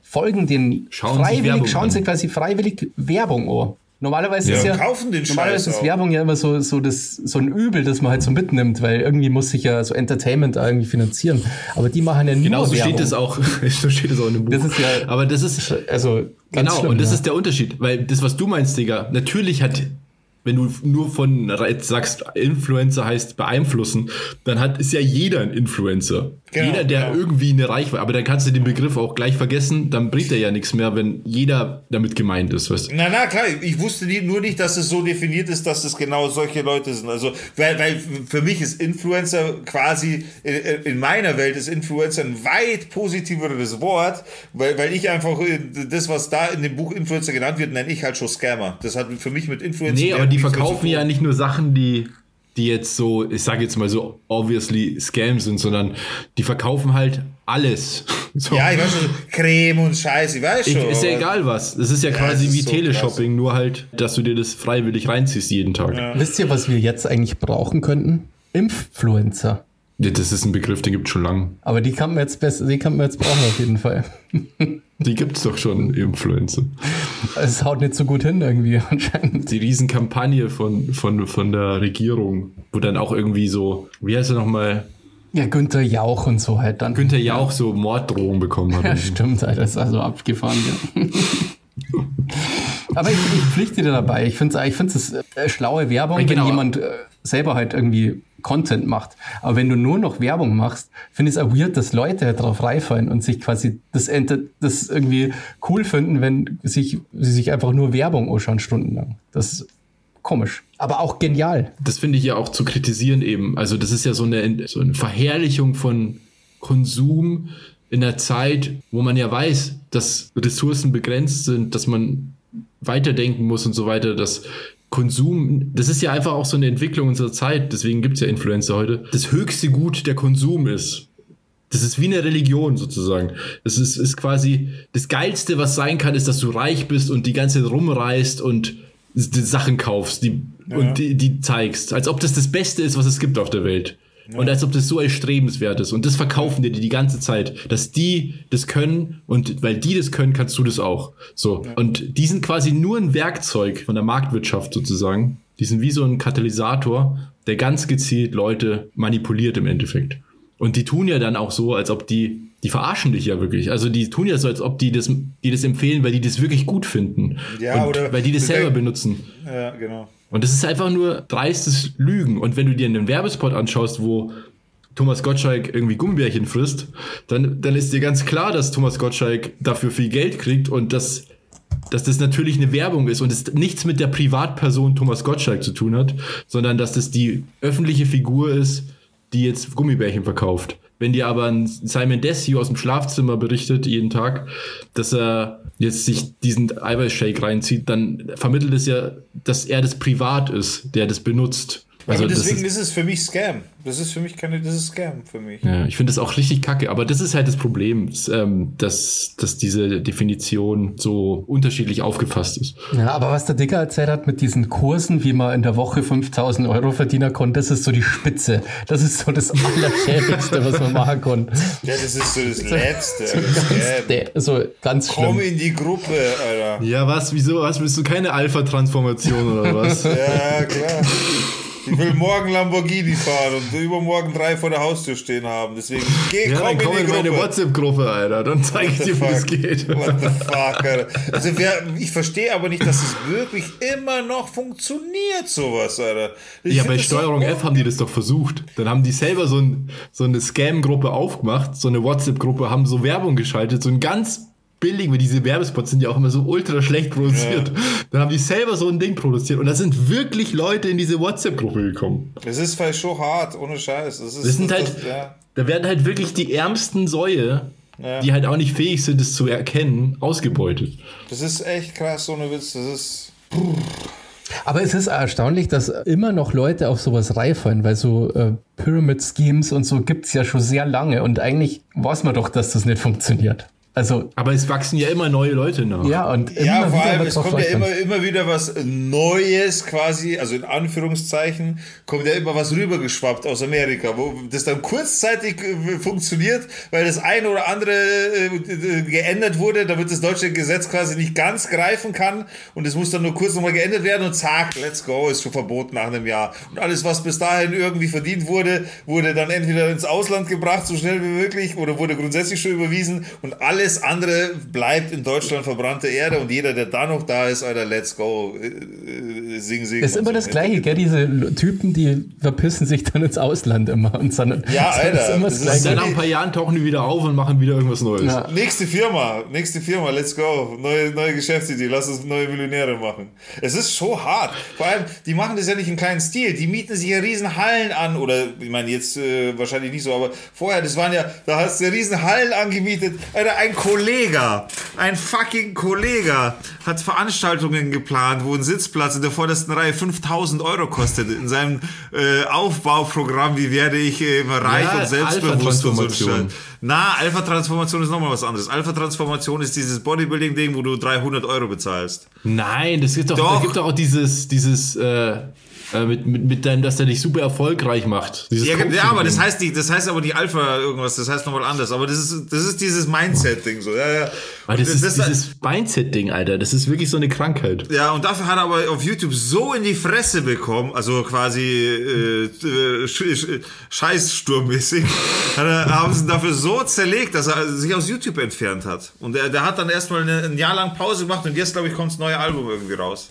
folgen den Schauen sich freiwillig, schauen sich quasi freiwillig Werbung an. Normalerweise Ja, ist ja, kaufen den normalerweise Scheiß ist. Werbung ja immer so, so, das, so ein Übel, das man halt so mitnimmt, weil irgendwie muss sich ja so Entertainment irgendwie finanzieren. Aber die machen ja nur Genau so Werbung. steht es auch, *laughs* so steht es auch in dem Buch. Das ist ja- aber das ist, Also, ganz genau, schlimm, und das ja. ist der Unterschied, weil das, was du meinst, Digga, natürlich hat, wenn du nur von jetzt sagst, Influencer heißt beeinflussen, dann hat, ist ja jeder ein Influencer. Genau, jeder, der genau. irgendwie eine Reichweite, aber dann kannst du den Begriff auch gleich vergessen, dann bringt er ja nichts mehr, wenn jeder damit gemeint ist, weißt du? Na, na, klar, ich wusste nur nicht, dass es so definiert ist, dass es genau solche Leute sind. Also, weil, weil für mich ist Influencer quasi, in, in meiner Welt ist Influencer ein weit positiveres Wort, weil, weil ich einfach äh, das, was da in dem Buch Influencer genannt wird, nenne ich halt schon Scammer. Das hat für mich mit Influencer. Nee, aber die verkaufen ja nicht nur Sachen, die, die jetzt so, ich sage jetzt mal so obviously Scams sind, sondern die verkaufen halt alles. *laughs* So. Ja, ich weiß schon, Creme und Scheiß, ich weiß Ich, schon. ist ja egal was. Das ist ja, Ja, quasi ist wie so Teleshopping, nur halt, dass du dir das freiwillig reinziehst jeden Tag. Ja. Wisst ihr, was wir jetzt eigentlich brauchen könnten? Influencer. das ist ein Begriff, den gibt es schon lang. Aber die kann man jetzt besser, die kann man jetzt brauchen auf jeden Fall. *laughs* Die gibt es doch schon, Influencer. Es haut nicht so gut hin irgendwie anscheinend. Die Riesenkampagne von, von, von der Regierung, wo dann auch irgendwie so, wie heißt er nochmal, Ja, Günther Jauch und so halt dann. Günther ja auch so Morddrohungen bekommen hat. Ja, stimmt, Alter, das ist also abgefahren. Ja. *laughs* Aber ich, ich pflichte dir dabei. Ich finde es ich find's äh, schlaue Werbung, Ja, genau. wenn jemand äh, selber halt irgendwie Content macht. Aber wenn du nur noch Werbung machst, finde ich es auch weird, dass Leute drauf reifallen und sich quasi das, das irgendwie cool finden, wenn sich, sie sich einfach nur Werbung anschauen stundenlang. Das ist komisch. Aber auch genial. das finde ich ja auch zu kritisieren eben. Also das ist ja so eine, so eine Verherrlichung von Konsum in der Zeit, wo man ja weiß, dass Ressourcen begrenzt sind, dass man weiterdenken muss und so weiter, dass Konsum, das ist ja einfach auch so eine Entwicklung unserer Zeit, deswegen gibt es ja Influencer heute, das höchste Gut der Konsum ist. Das ist wie eine Religion sozusagen. Das ist, ist quasi das Geilste, was sein kann, ist, dass du reich bist und die ganze Zeit rumreist und die Sachen kaufst, die und die, die zeigst, als ob das das Beste ist, was es gibt auf der Welt. Und als ob das so erstrebenswert ist. Und das verkaufen dir die ganze Zeit, dass die das können und weil die das können, kannst du das auch. So. Und die sind quasi nur ein Werkzeug von der Marktwirtschaft sozusagen. Die sind wie so ein Katalysator, der ganz gezielt Leute manipuliert im Endeffekt. Und die tun ja dann auch so, als ob die, die verarschen dich ja wirklich. Also die tun ja so, als ob die das, die das empfehlen, weil die das wirklich gut finden. Ja, und oder- weil die das selber benutzen. Ja, genau. Und das ist einfach nur dreistes Lügen. Und wenn du dir einen Werbespot anschaust, wo Thomas Gottschalk irgendwie Gummibärchen frisst, dann, dann ist dir ganz klar, dass Thomas Gottschalk dafür viel Geld kriegt und dass, dass das natürlich eine Werbung ist und es nichts mit der Privatperson Thomas Gottschalk zu tun hat, sondern dass das die öffentliche Figur ist, die jetzt Gummibärchen verkauft. Wenn dir aber ein Simon Desio aus dem Schlafzimmer berichtet jeden Tag, dass er jetzt sich diesen Eiweißshake reinzieht, dann vermittelt es ja, dass er das privat ist, der das benutzt. Also aber das deswegen ist, ist, es für mich Scam. Das ist für mich keine, das ist Scam für mich. ja, ich finde das auch richtig kacke, aber das ist halt das Problem, dass, ähm, dass, dass diese Definition so unterschiedlich aufgefasst ist. Ja, aber was der Dicker erzählt hat mit diesen Kursen, wie man in der Woche 5000 Euro verdienen konnte, das ist so die Spitze. Das ist so das Allerschäbigste, was man machen kann. Ja, das ist so das Letzte. Scam. Der, so ganz Komm schlimm. in die Gruppe, Alter. Ja, was? Wieso? Was? Bist du keine Alpha-Transformation oder was? *laughs* Ja, klar. Ich will morgen Lamborghini fahren und übermorgen drei vor der Haustür stehen haben. Deswegen geh, ja, komm dann komm in in meine Gruppe. WhatsApp-Gruppe, Alter. Dann zeige ich dir, wie fuck? geht. What the fuck, Alter. Also wer, ich verstehe aber nicht, dass es wirklich immer noch funktioniert, sowas, Alter. Ich Ja, bei das so Steuerung F haben die das doch versucht. Dann haben die selber so, ein, so eine Scam-Gruppe aufgemacht, so eine WhatsApp-Gruppe, haben so Werbung geschaltet, so ein ganz billig, weil diese Werbespots sind ja auch immer so ultra schlecht produziert. Dann haben die selber so ein Ding produziert und da sind wirklich Leute in diese WhatsApp-Gruppe gekommen. Es ist vielleicht schon hart, ohne Scheiß. Das, ist, Das sind halt, das, ja. da werden halt wirklich die ärmsten Säue, Ja. die halt auch nicht fähig sind, das zu erkennen, ausgebeutet. das ist echt krass, ohne Witz. Das ist. Aber es ist erstaunlich, dass immer noch Leute auf sowas reinfallen, weil so äh, Pyramid Schemes und so gibt's ja schon sehr lange und eigentlich weiß man doch, dass das nicht funktioniert. Also, Aber es wachsen ja immer neue Leute nach. ja, und Ja, immer vor wieder allem, es kommt ja immer, immer wieder was Neues quasi, also in Anführungszeichen, kommt ja immer was rübergeschwappt aus Amerika, wo das dann kurzzeitig äh, funktioniert, weil das eine oder andere äh, äh, geändert wurde, damit das deutsche Gesetz quasi nicht ganz greifen kann und es muss dann nur kurz nochmal geändert werden und zack, let's go, ist schon verboten nach einem Jahr. Und alles, was bis dahin irgendwie verdient wurde, wurde dann entweder ins Ausland gebracht, so schnell wie möglich, oder wurde grundsätzlich schon überwiesen und alles andere bleibt in Deutschland verbrannte Erde und jeder, der da noch da ist, Alter, let's go, äh, äh, sing, sing. Das ist immer so. das Gleiche, gell? Diese Typen, die verpissen sich dann ins Ausland immer. Und dann, Ja, *laughs* das Alter, ist immer das das ist Dann Gleiche. nach ein paar Jahren tauchen die wieder auf und machen wieder irgendwas Neues. Ja. Nächste Firma, nächste Firma, let's go. Neue, neue Geschäftsidee, lass uns neue Millionäre machen. Es ist schon hart. Vor allem, die machen das ja nicht im kleinen Stil. Die mieten sich ja riesen Hallen an. Oder, ich meine, jetzt äh, wahrscheinlich nicht so, aber vorher, das waren ja, da hast du ja riesen Hallen angemietet. Alter, ein Kollege, ein fucking Kollege hat Veranstaltungen geplant, wo ein Sitzplatz in der vordersten Reihe 5000 Euro kostet. In seinem äh, Aufbauprogramm, wie werde ich äh, reich Ja, und selbstbewusst und so. Na, Alpha-Transformation ist nochmal was anderes. Alpha-Transformation ist dieses Bodybuilding-Ding, wo du 300 Euro bezahlst. Nein, das gibt doch, Doch. da gibt doch auch dieses, dieses, äh, äh, mit, mit, mit deinem, dass der dich super erfolgreich macht. Ja, ja, aber das heißt nicht, das heißt aber die Alpha irgendwas, das heißt nochmal anders. Aber das ist, das ist dieses Mindset-Ding so. Ja, ja. Aber das, ist das- dieses Mindset-Ding, Alter. Das ist wirklich so eine Krankheit. Ja, und dafür hat er aber auf YouTube so in die Fresse bekommen, also quasi äh, äh, sch sch scheißsturmmäßig, *laughs* hat er, haben sie ihn dafür so zerlegt, dass er sich aus YouTube entfernt hat. Und der, der hat dann erstmal eine, ein Jahr lang Pause gemacht und jetzt, glaube ich, kommt das neue Album irgendwie raus.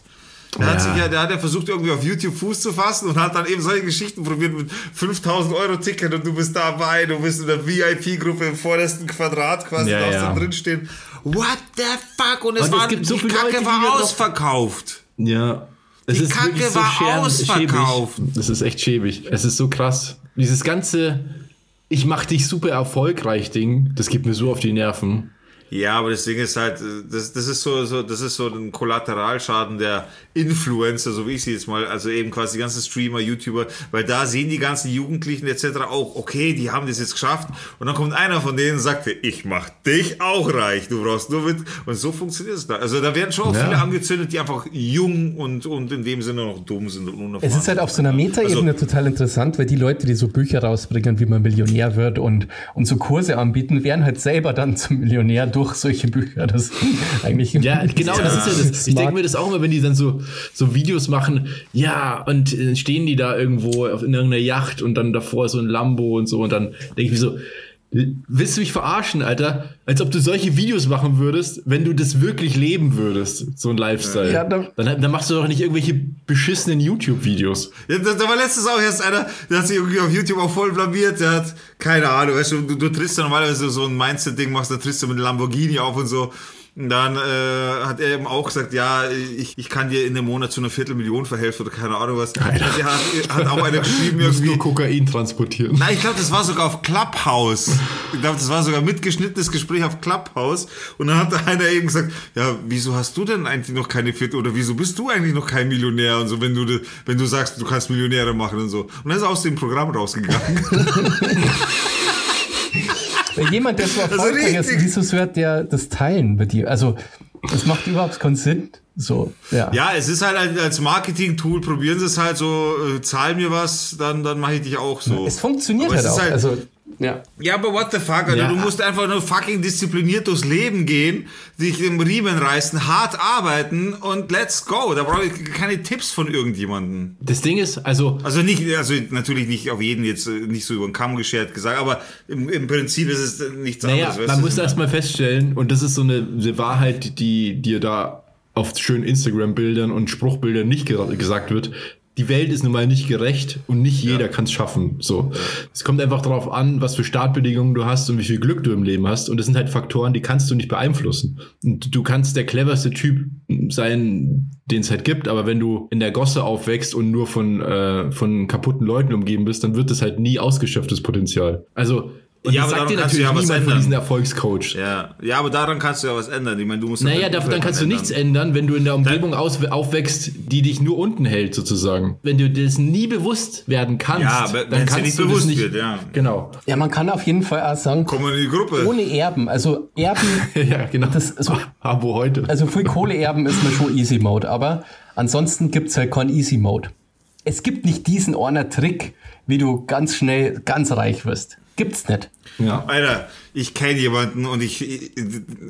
Der, hat Ja. sich ja, der hat ja versucht, irgendwie auf YouTube Fuß zu fassen und hat dann eben solche Geschichten probiert mit 5000 Euro Ticket und du bist dabei, du bist in der VIP-Gruppe im vordersten Quadrat quasi, Ja, darfst ja. dann drinstehen. What the fuck? Und es Und es war, gibt so die Kacke Leute, die war da drauf- ausverkauft. Ja. Es Die ist Kacke so war scher- ausverkauft. schäbig. Das ist echt schäbig. Es ist so krass. Dieses ganze, ich mach dich super erfolgreich Ding, das geht mir so auf die Nerven. Ja, aber das Ding ist halt, das, das ist so, so, das ist so ein Kollateralschaden der Influencer, so wie ich sie jetzt mal, also eben quasi die ganzen Streamer, YouTuber, weil da sehen die ganzen Jugendlichen etc. auch, okay, die haben das jetzt geschafft und dann kommt einer von denen und sagt, ich mach dich auch reich, du brauchst nur mit und so funktioniert es da. Also da werden schon auch Ja. viele angezündet, die einfach jung und, und in dem Sinne noch dumm sind und unerfahren. Es ist halt auf so einer Metaebene Also- total interessant, weil die Leute, die so Bücher rausbringen, wie man Millionär wird und, und so Kurse anbieten, werden halt selber dann zum Millionär durch solche Bücher. Das eigentlich Ja, genau, das ist ja das. Ich denke mir das auch immer, wenn die dann so, so Videos machen, ja, und äh, stehen die da irgendwo auf, in irgendeiner Yacht und dann davor so ein Lambo und so und dann denke ich mir so, willst du mich verarschen, Alter? Als ob du solche Videos machen würdest, wenn du das wirklich leben würdest, so ein Lifestyle. Ja, da- dann, dann machst du doch nicht irgendwelche beschissenen YouTube-Videos. Ja, da, da war letztens auch erst einer, der hat sich irgendwie auf YouTube auch voll blamiert, der hat, keine Ahnung, weißt du, du, du trittst ja normalerweise so ein Mindset-Ding, machst, dann trittst du mit einem Lamborghini auf und so. Dann äh, hat er eben auch gesagt, ja, ich, ich kann dir in dem Monat zu einer Viertelmillion verhelfen oder keine Ahnung was. Alter. Der hat, hat auch einer geschrieben *laughs* irgendwie. nur Kokain transportieren. Nein, ich glaube, das war sogar auf Clubhouse. Ich glaube, das war sogar mitgeschnittenes Gespräch auf Clubhouse. Und dann hat da einer eben gesagt, ja, wieso hast du denn eigentlich noch keine Viertel oder wieso bist du eigentlich noch kein Millionär und so, wenn du, wenn du sagst, du kannst Millionäre machen und so. Und dann ist er aus dem Programm rausgegangen. *laughs* Weil jemand, der so erfolgreich ist, wieso sollte der das teilen mit dir? Also, das macht überhaupt keinen Sinn. So, ja. ja, es ist halt als Marketing-Tool, probieren sie es halt so, äh, zahl mir was, dann, dann mache ich dich auch so. Es funktioniert Aber halt auch. halt- also, ja. Ja, aber what the fuck, Alter? Ja. Du musst einfach nur fucking diszipliniert durchs Leben gehen, dich im Riemen reißen, hart arbeiten und let's go. Da brauche ich keine Tipps von irgendjemandem. Das Ding ist, also, Also nicht, also natürlich nicht auf jeden jetzt äh, nicht so über den Kamm geschert gesagt, aber im, im Prinzip ist es nichts Naja, anderes. man du? muss erst mal feststellen, und das ist so eine, eine Wahrheit, die dir da auf schönen Instagram-Bildern und Spruchbildern nicht ge gesagt wird. Die Welt ist nun mal nicht gerecht und nicht jeder kann es schaffen. So. Es kommt einfach darauf an, was für Startbedingungen du hast und wie viel Glück du im Leben hast. Und das sind halt Faktoren, die kannst du nicht beeinflussen. Und du kannst der cleverste Typ sein, den es halt gibt, aber wenn du in der Gosse aufwächst und nur von, äh, von kaputten Leuten umgeben bist, dann wird das halt nie ausgeschöpftes Potenzial. Also, und Ja, aber sagt dir daran kannst du natürlich ja was niemand von ändern. diesen Erfolgscoach. Ja, ja, aber daran kannst du ja was ändern. Ich meine, du musst Naja, dein da, Umfeld dann kannst du ändern. nichts ändern, wenn du in der Umgebung aus, aufwächst, die dich nur unten hält, sozusagen. Wenn du das nie bewusst werden kannst, Ja, aber dann dir kannst nicht du bewusst das nicht. wird, ja. Genau. ja, man kann auf jeden Fall auch sagen, Komm in die Gruppe. ohne Erben, also Erben, *laughs* ja, genau. Das- also- *laughs* Abo heute. also viel Kohle erben ist man schon Easy Mode, aber ansonsten gibt's halt keinen Easy Mode. Es gibt nicht diesen einer Trick, wie du ganz schnell ganz reich wirst. Gibt's nicht. ja. Alter, ich kenne jemanden und ich, ich,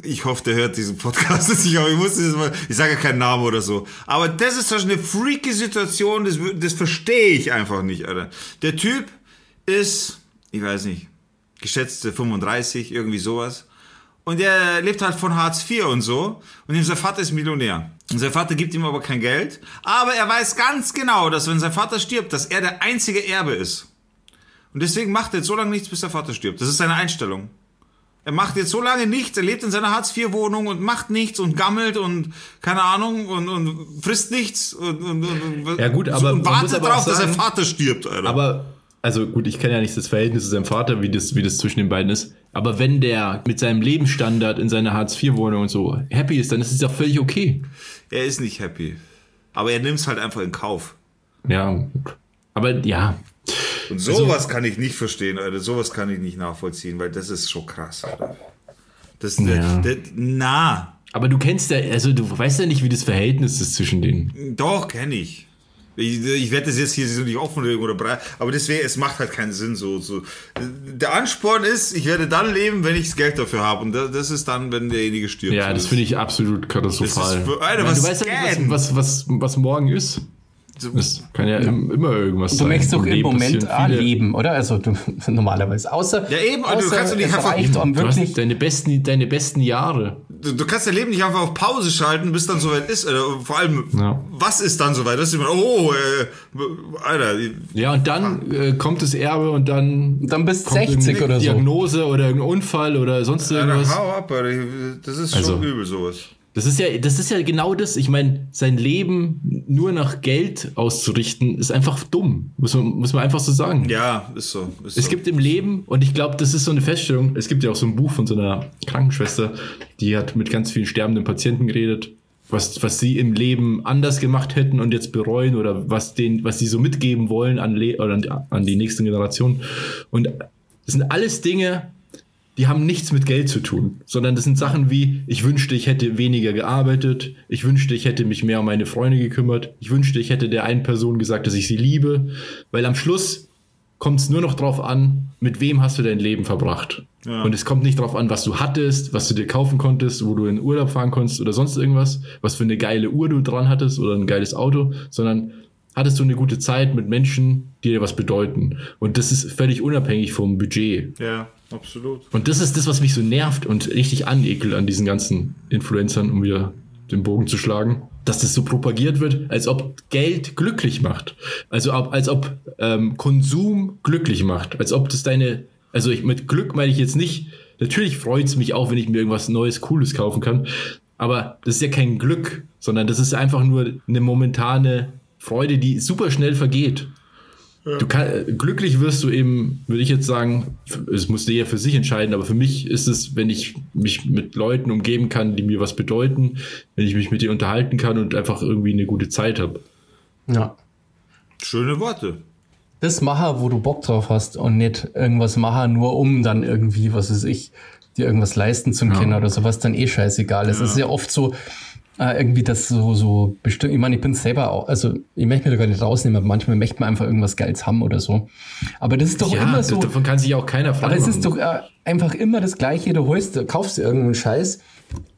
ich hoffe, der hört diesen Podcast *laughs* nicht, aber ich muss das mal, ich sage keinen Namen oder so. Aber das ist doch eine freaky Situation, das, das verstehe ich einfach nicht, Alter. Der Typ ist, ich weiß nicht, geschätzte 35, irgendwie sowas. Und er lebt halt von Hartz IV und so. Und sein Vater ist Millionär. Und sein Vater gibt ihm aber kein Geld. Aber er weiß ganz genau, dass wenn sein Vater stirbt, dass er der einzige Erbe ist. Und deswegen macht er jetzt so lange nichts, bis der Vater stirbt. Das ist seine Einstellung. Er macht jetzt so lange nichts, er lebt in seiner Hartz-IV-Wohnung und macht nichts und gammelt und keine Ahnung und, und frisst nichts und, und, und, Ja, gut, aber und wartet aber darauf, dass sein Vater stirbt, Alter. Aber, also gut, ich kenne ja nicht das Verhältnis zu seinem Vater, wie das, wie das zwischen den beiden ist. Aber wenn der mit seinem Lebensstandard in seiner Hartz-IV-Wohnung und so happy ist, dann ist es ja völlig okay. er ist nicht happy. Aber er nimmt es halt einfach in Kauf. Ja. Aber ja. Und sowas kann ich nicht verstehen, Alter. Sowas kann ich nicht nachvollziehen, weil das ist schon krass, Alter. Das, Ja. der, der, na, Aber du kennst ja, also du weißt ja nicht, wie das Verhältnis ist zwischen denen. doch, kenne ich. Ich, ich werde das jetzt hier so nicht offenlegen oder breit, aber deswegen, es macht halt keinen Sinn. So, so. Der Ansporn ist, ich werde dann leben, wenn ich das Geld dafür habe. Und da- das ist dann, wenn derjenige stirbt. Ja, das finde ich absolut katastrophal. Das ist Alter, meine, du weißt ja nicht, was, was, was, was morgen ist. Das kann ja, im- immer irgendwas Du sein. möchtest doch Im Moment passieren auch viele- leben, oder? Also du, *laughs* normalerweise. Außer, Ja, eben, also du außer kannst doch nicht einfach- um Du wirklich deine besten, deine besten Jahre. Du, du kannst dein Leben nicht einfach auf Pause schalten, bis dann soweit ist. Alter. Und Vor allem, Ja. was ist dann soweit? Das ist immer, oh, äh, Alter. Ja, und dann äh, kommt das Erbe und dann. Dann bist kommt 60 irgendeine oder so. Diagnose oder irgendein Unfall oder sonst Alter, irgendwas. hau ab, Alter. Das ist Also- schon übel, sowas. Das ist ja, das ist ja genau das. Ich meine, sein Leben nur nach Geld auszurichten, ist einfach dumm. Muss man, muss man einfach so sagen. Ja, ist so. Ist Es so. gibt im Leben, und ich glaube, das ist so eine Feststellung, es gibt ja auch so ein Buch von so einer Krankenschwester, die hat mit ganz vielen sterbenden Patienten geredet, was, was sie im Leben anders gemacht hätten und jetzt bereuen oder was, den, was sie so mitgeben wollen an, Le oder an, an die nächsten Generationen. Und das sind alles Dinge, die haben nichts mit Geld zu tun, sondern das sind Sachen wie, ich wünschte, ich hätte weniger gearbeitet, ich wünschte, ich hätte mich mehr um meine Freunde gekümmert, ich wünschte, ich hätte der einen Person gesagt, dass ich sie liebe, weil am Schluss kommt es nur noch drauf an, mit wem hast du dein Leben verbracht. Ja. Und es kommt nicht drauf an, was du hattest, was du dir kaufen konntest, wo du in Urlaub fahren konntest oder sonst irgendwas, was für eine geile Uhr du dran hattest oder ein geiles Auto, sondern hattest du eine gute Zeit mit Menschen, die dir was bedeuten. Und das ist völlig unabhängig vom Budget. Ja, absolut. Und das ist das, was mich so nervt und richtig anekelt an diesen ganzen Influencern, um wieder den Bogen zu schlagen, dass das so propagiert wird, als ob Geld glücklich macht. Also als ob ähm, Konsum glücklich macht. Als ob das deine, also ich, mit Glück meine ich jetzt nicht, natürlich freut es mich auch, wenn ich mir irgendwas Neues, Cooles kaufen kann. Aber das ist ja kein Glück, sondern das ist einfach nur eine momentane Freude, die super schnell vergeht. Du kann, glücklich wirst du eben, würde ich jetzt sagen, es muss jeder für sich entscheiden, aber für mich ist es, wenn ich mich mit Leuten umgeben kann, die mir was bedeuten, wenn ich mich mit denen unterhalten kann und einfach irgendwie eine gute Zeit habe. Ja. Schöne Worte. Das machen, wo du Bock drauf hast und nicht irgendwas machen, nur um dann irgendwie, was weiß ich, dir irgendwas leisten zu können oder so, was dann eh scheißegal ist. Es ist ja oft so, äh, irgendwie das so, so bestimmt, ich meine, ich bin selber auch, also ich möchte mir da gar nicht rausnehmen, aber manchmal möchte man einfach irgendwas Geiles haben oder so. Aber das ist doch immer das, so. davon kann sich auch keiner frei Aber es ist doch äh, einfach immer das Gleiche. Du holst, du kaufst irgendeinen Scheiß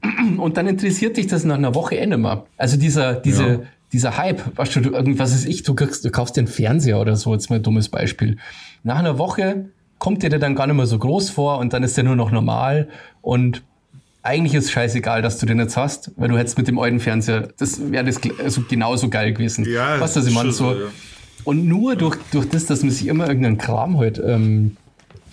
*clears throat* und dann interessiert dich das nach einer Woche eh nicht mehr. Also dieser, diese, Ja. dieser Hype, weißt du, du, irgendwas ist ich, du kriegst, du kaufst dir einen Fernseher oder so, jetzt mal ein dummes Beispiel. Nach einer Woche kommt dir der dann gar nicht mehr so groß vor und dann ist der nur noch normal und eigentlich ist scheißegal, dass du den jetzt hast, weil du hättest mit dem alten Fernseher, das wäre das also genauso geil gewesen. Ja, was ich meine? So, ja. und nur durch, durch das, dass man sich immer irgendeinen Kram halt, ähm,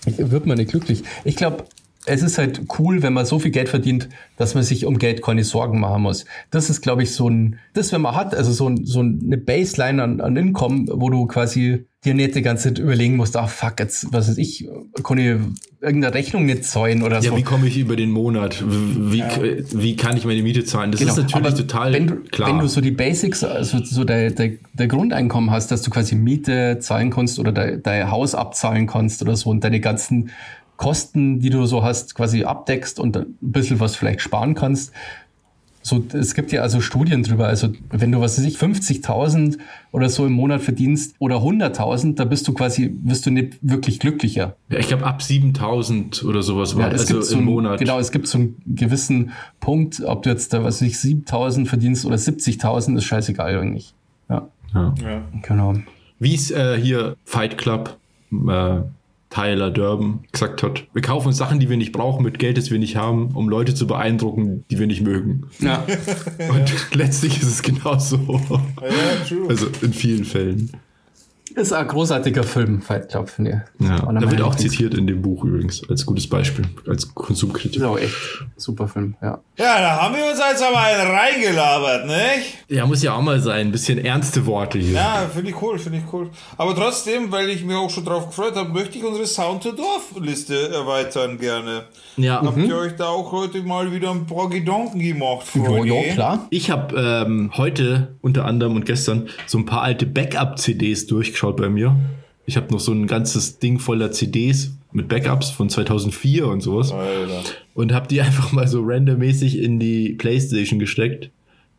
wird man nicht glücklich. Ich glaube, es ist halt cool, wenn man so viel Geld verdient, dass man sich um Geld keine Sorgen machen muss. Das ist, glaube ich, so ein, das, wenn man hat, also so, ein, so eine Baseline an, an Income, wo du quasi dir nicht die ganze Zeit überlegen musst, ach fuck, jetzt, was weiß ich, kann ich irgendeine Rechnung nicht zahlen oder ja, so. wie komme ich über den Monat? Wie, wie kann ich meine Miete zahlen? Das ist natürlich Genau. aber total wenn du, klar. Wenn du so die Basics, also so der, der, der Grundeinkommen hast, dass du quasi Miete zahlen kannst oder dein Haus abzahlen kannst oder so und deine ganzen Kosten, die du so hast, quasi abdeckst und ein bisschen was vielleicht sparen kannst. So, es gibt ja also Studien drüber. Also, wenn du, was weiß ich, 50.000 oder so im Monat verdienst oder 100.000, da bist du quasi, wirst du nicht wirklich glücklicher. ja, ich glaube, ab 7000 oder sowas war Ja, es also gibt so im Monat. Genau, es gibt so einen gewissen Punkt, ob du jetzt da, was weiß ich, 7000 verdienst oder 70.000, ist scheißegal eigentlich. Ja, Ja. Ja. genau. Wie es äh, hier Fight Club äh, Tyler Durban gesagt hat. Wir kaufen uns Sachen, die wir nicht brauchen, mit Geld, das wir nicht haben, um Leute zu beeindrucken, die wir nicht mögen. Ja. Und *laughs* letztlich ist es genauso. Ja, true. Also in vielen Fällen. Ist ein großartiger Film, Fight Club, finde ich. Ja, Einer da wird auch zitiert in dem Buch übrigens, als gutes Beispiel, als Konsumkritik. Ist auch echt super Film, ja. ja, da haben wir uns jetzt aber einen reingelabert, nicht? Ja, muss ja auch mal sein, ein bisschen ernste Worte hier. Ja, finde ich cool, finde ich cool. Aber trotzdem, weil ich mich auch schon drauf gefreut habe, möchte ich unsere Sound to Dorf Liste erweitern gerne. Ja. Habt ihr euch da auch heute mal wieder ein paar Gedanken gemacht? Ja, Freunde? ja, klar. Ich habe ähm, heute unter anderem und gestern so ein paar alte Backup-CDs durchgeschaut bei mir. Ich habe noch so ein ganzes Ding voller CDs mit Backups von 2004 und sowas. Alter. Und habe die *laughs* einfach mal so randommäßig in die Playstation gesteckt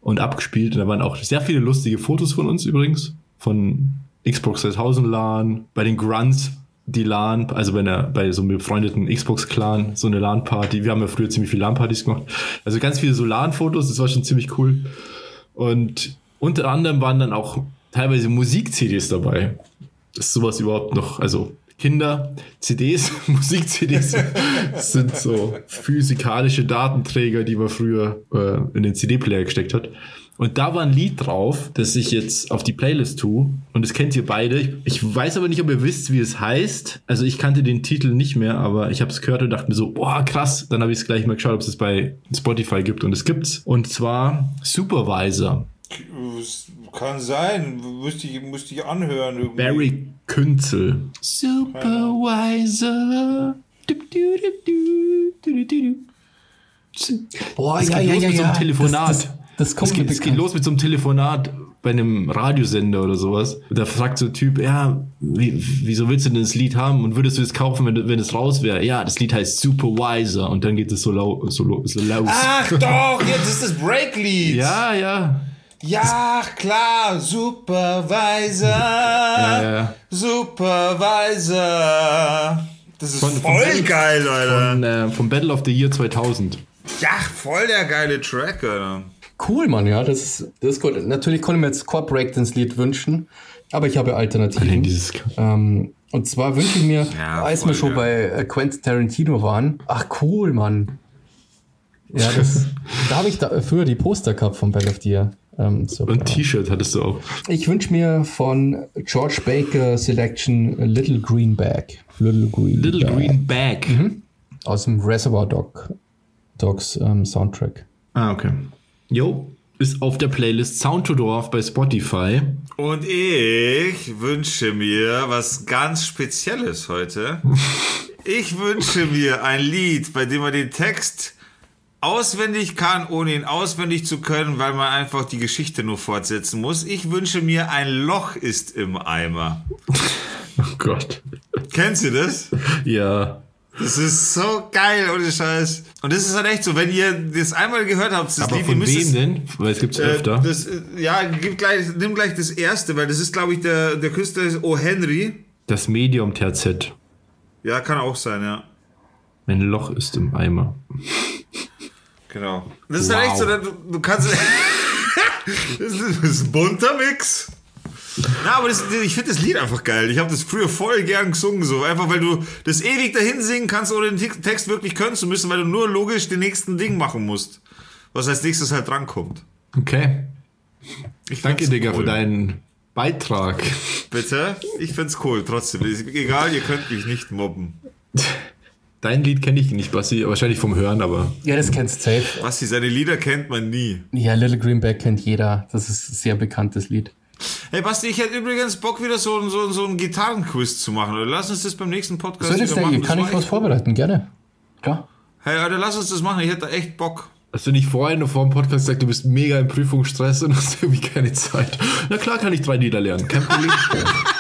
und abgespielt. Und da waren auch sehr viele lustige Fotos von uns übrigens. Von Xbox 3000 LAN, bei den Grunts die LAN, also bei, einer, bei so einem befreundeten Xbox-Clan, so eine LAN-Party. Wir haben ja früher ziemlich viele LAN-Partys gemacht. Also ganz viele so LAN-Fotos, das war schon ziemlich cool. Und unter anderem waren dann auch teilweise Musik-CDs dabei. Ist sowas überhaupt noch, also Kinder, CDs, *laughs* Musik-CDs *laughs* sind so physikalische Datenträger, die man früher äh, in den CD-Player gesteckt hat. Und da war ein Lied drauf, das ich jetzt auf die Playlist tue. Und das kennt ihr beide. Ich, ich weiß aber nicht, ob ihr wisst, wie es heißt. Also ich kannte den Titel nicht mehr, aber ich habe es gehört und dachte mir so, boah, krass. Dann habe ich es gleich mal geschaut, ob es es bei Spotify gibt. Und es gibt's. Und zwar Supervisor. Kann sein. Müsste ich, müsste ich anhören. Irgendwie. Barry Künzel. Supervisor. Du, du, du, du, du, du. Boah, Es geht los mit so einem Telefonat. Das, das, das kommt Es mir geht, es geht los mit so einem Telefonat bei einem Radiosender oder sowas. Und da fragt so ein Typ, ja, wie, wieso willst du denn das Lied haben und würdest du es kaufen, wenn, wenn es raus wäre? Ja, das Lied heißt Supervisor und dann geht es so, lau, so, so laus. Ach doch, jetzt ist das Breaklied. Ja, ja. Ja, klar, Supervisor. ja. Supervisor. Das ist Von- von voll Battle- geil, Alter. Von, äh, vom Battle of the Year 2000. Ja, voll der geile Track, Alter. Cool, Mann, ja, das ist, das ist gut. Natürlich konnte ich mir jetzt Core Breakdance-Lied wünschen, aber ich habe Alternativen. Dieses, Ähm, und zwar wünsche ich mir, Ja, als wir schon bei äh, Quentin Tarantino waren, ach cool, Mann. Ja, das, da habe ich da früher die Poster gehabt von Battle of the Year. Ähm, so. und T-Shirt hattest du auch. Ich wünsche mir von George Baker Selection Little Green Bag. Little Green Little Bag. Green Bag. Aus dem Reservoir Dog, Dogs ähm, Soundtrack. Ah, okay. Jo, ist auf der Playlist Sound to Dorf bei Spotify. Und ich wünsche mir was ganz Spezielles heute. *laughs* Ich wünsche mir ein Lied, bei dem man den Text auswendig kann, ohne ihn auswendig zu können, weil man einfach die Geschichte nur fortsetzen muss. Ich wünsche mir ein Loch ist im Eimer. *laughs* Oh Gott. Kennst du das? Ja. Das ist so geil, ohne Scheiß. Und das ist halt echt so, wenn ihr das einmal gehört habt, das Aber Lied, ihr von wem denn? Weil es gibt's Äh, öfter. das, äh, ja, gib gleich, nimm gleich das erste, weil das ist, glaube ich, der, der Künstler ist O. Henry. Das Medium TZ. Ja, kann auch sein, ja. Ein Loch ist im Eimer. Genau. Das ist halt echt so, du, du kannst. *laughs* das, ist, das ist ein bunter Mix. Na, aber das, ich finde das Lied einfach geil. Ich habe das früher voll gern gesungen, so. Einfach weil du das ewig dahin singen kannst, ohne den Te- Text wirklich können zu müssen, weil du nur logisch den nächsten Ding machen musst. Was als nächstes halt drankommt. Okay. Ich Danke, Digga, cool. für deinen Beitrag. Bitte? Ich find's cool, trotzdem. Ist egal, ihr könnt mich nicht mobben. *laughs* Dein Lied kenne ich nicht, Basti. Wahrscheinlich vom Hören, aber. Ja, das kennst du safe. Basti, seine Lieder kennt man nie. Ja, Little Green Bag kennt jeder. Das ist ein sehr bekanntes Lied. Hey Basti, ich hätte übrigens Bock, wieder so, so, so einen Gitarrenquiz zu machen. Oder lass uns das beim nächsten Podcast Soll das wieder machen. Kann ich was vorbereiten? Gerne. Klar. Hey, Alter, lass uns das machen. Ich hätte da echt Bock. Hast du nicht vorhin nur vor dem Podcast gesagt, du bist mega im Prüfungsstress und *laughs* hast irgendwie keine Zeit? Na klar kann ich drei Lieder lernen. Kein Problem. *laughs*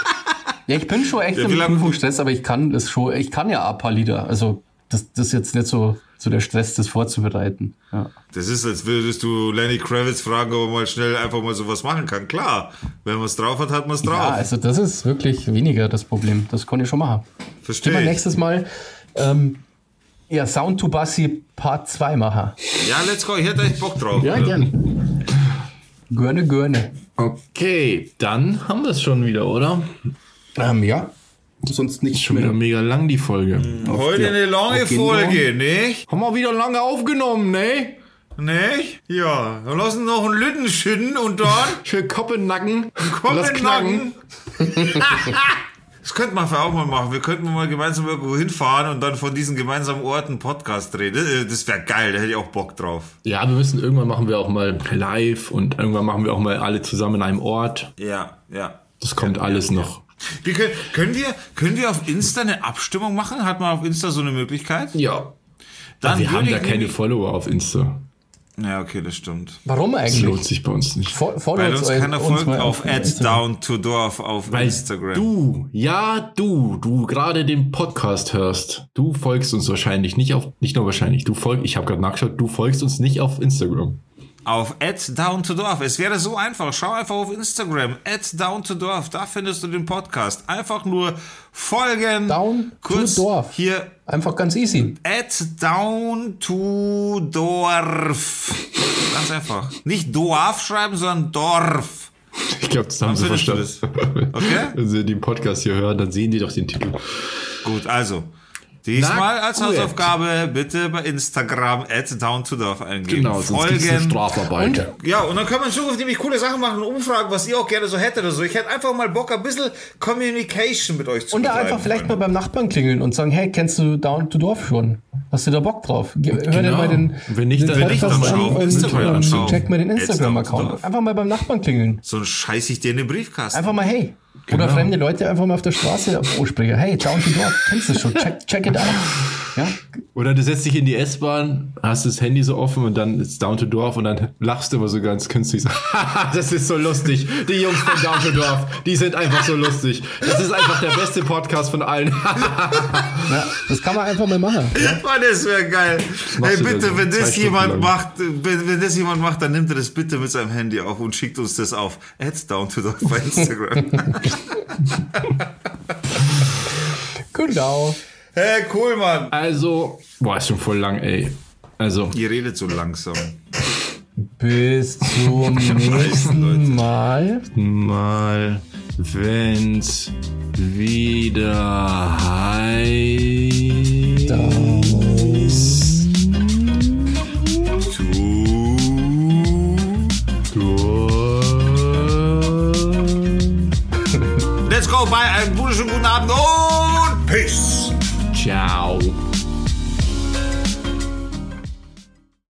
Ja, ich bin schon echt Ja, im Prüfungsstress, aber ich kann das schon. Ich kann ja ein paar Lieder. Also, das, das ist jetzt nicht so, so der Stress, das vorzubereiten. Ja. Das ist, als würdest du Lenny Kravitz fragen, ob er mal schnell einfach mal sowas machen kann. Klar, wenn man es drauf hat, hat man es drauf. ja, also, das ist wirklich weniger das Problem. Das kann ich schon machen. Wir Verstehe. ich. nächstes Mal ähm, ja, Sound to Bassi Part 2 machen. Ja, let's go. Ich hätte echt Bock drauf. Ja, gern. Gerne, gerne. Okay, dann haben wir es schon wieder, oder? Ähm, ja. Sonst nicht Schon wieder mega lang die Folge. Heute Ja, eine lange Folge, nicht? Haben wir wieder lange aufgenommen, ne? Nicht? Ja, dann lassen noch einen Lütten schütten und dann *laughs* Schön Kopf in den Nacken. Komm Lass in den knacken. Nacken. *laughs* Das könnten wir auch mal machen. Wir könnten mal gemeinsam irgendwo hinfahren und dann von diesen gemeinsamen Orten Podcast drehen. Das- Das wäre geil, da hätte ich auch Bock drauf. Ja, wir müssen irgendwann machen wir auch mal live und irgendwann machen wir auch mal alle zusammen in einem Ort. Ja, ja. Das kommt alles noch. Wir können, können, wir, können wir auf Insta eine Abstimmung machen? Hat man auf Insta so eine Möglichkeit? Ja. Dann wir haben da keine Follower auf Insta. Ja, okay, das stimmt. Warum Das eigentlich? lohnt sich bei uns nicht. Fol- Weil uns keiner folgt auf. @down2dorf auf Weil Instagram. du, ja du, du gerade den Podcast hörst, du folgst uns wahrscheinlich nicht auf, nicht nur wahrscheinlich, du folgst, ich habe gerade nachgeschaut, du folgst uns nicht auf Instagram. Auf @down2dorf. Es wäre so einfach. Schau einfach auf Instagram @down2dorf. Da findest du den Podcast. Einfach nur folgen. Down to kurz Dorf. hier Einfach ganz easy. At down to Dorf. Ganz einfach. Nicht Dorf schreiben, sondern Dorf. Ich glaube, das haben sie findest du verstanden. Okay? *laughs* Wenn sie den Podcast hier hören, dann sehen die doch den Titel. Gut, also. Diesmal als. Hausaufgabe bitte bei Instagram at down to dorf eingeben. Genau, eine Strafarbeit. Ja, und dann können wir in Zukunft nämlich coole Sachen machen und umfragen, was ihr auch gerne so hättet oder so. Ich hätte einfach mal Bock, ein bisschen Communication mit euch zu Und da einfach vielleicht mal Freunde. beim Nachbarn klingeln und sagen, hey, kennst du Down to Dorf schon? Hast du da Bock drauf? Hör dir Genau. mal den, Wenn nicht, den dann- wenn dann an Instagram und, und anschauen. check mal den Instagram-Account. Einfach mal beim Nachbarn klingeln. So scheiß ich dir in den Briefkasten. Einfach mal hey. Oder Genau. fremde Leute einfach mal auf der Straße ansprechen. Hey, Down to Dorf, kennst du schon? Check, check it out. Ja? Oder du setzt dich in die S-Bahn, hast das Handy so offen und dann ist Down to Dorf und dann lachst du immer so ganz künstlich. So, *laughs* das ist so lustig. Die Jungs von Down to Dorf, die sind einfach so lustig. Das ist einfach der beste Podcast von allen. *laughs* ja, das kann man einfach mal machen. Ja? *laughs* Mann, das wäre geil. du bitte, wenn das jemand lang. macht, wenn, wenn das jemand macht, dann nimmt er das bitte mit seinem Handy auf und schickt uns das auf. Ads down to dorf bei Instagram. *laughs* Genau. hey, cool, Mann. Also, boah, ist schon voll lang, ey. Also, Ihr redet so langsam. Bis zum *laughs* nächsten Mal. mal, wenn's wieder heißt. Bye, einen wunderschönen guten Abend und Peace. Ciao.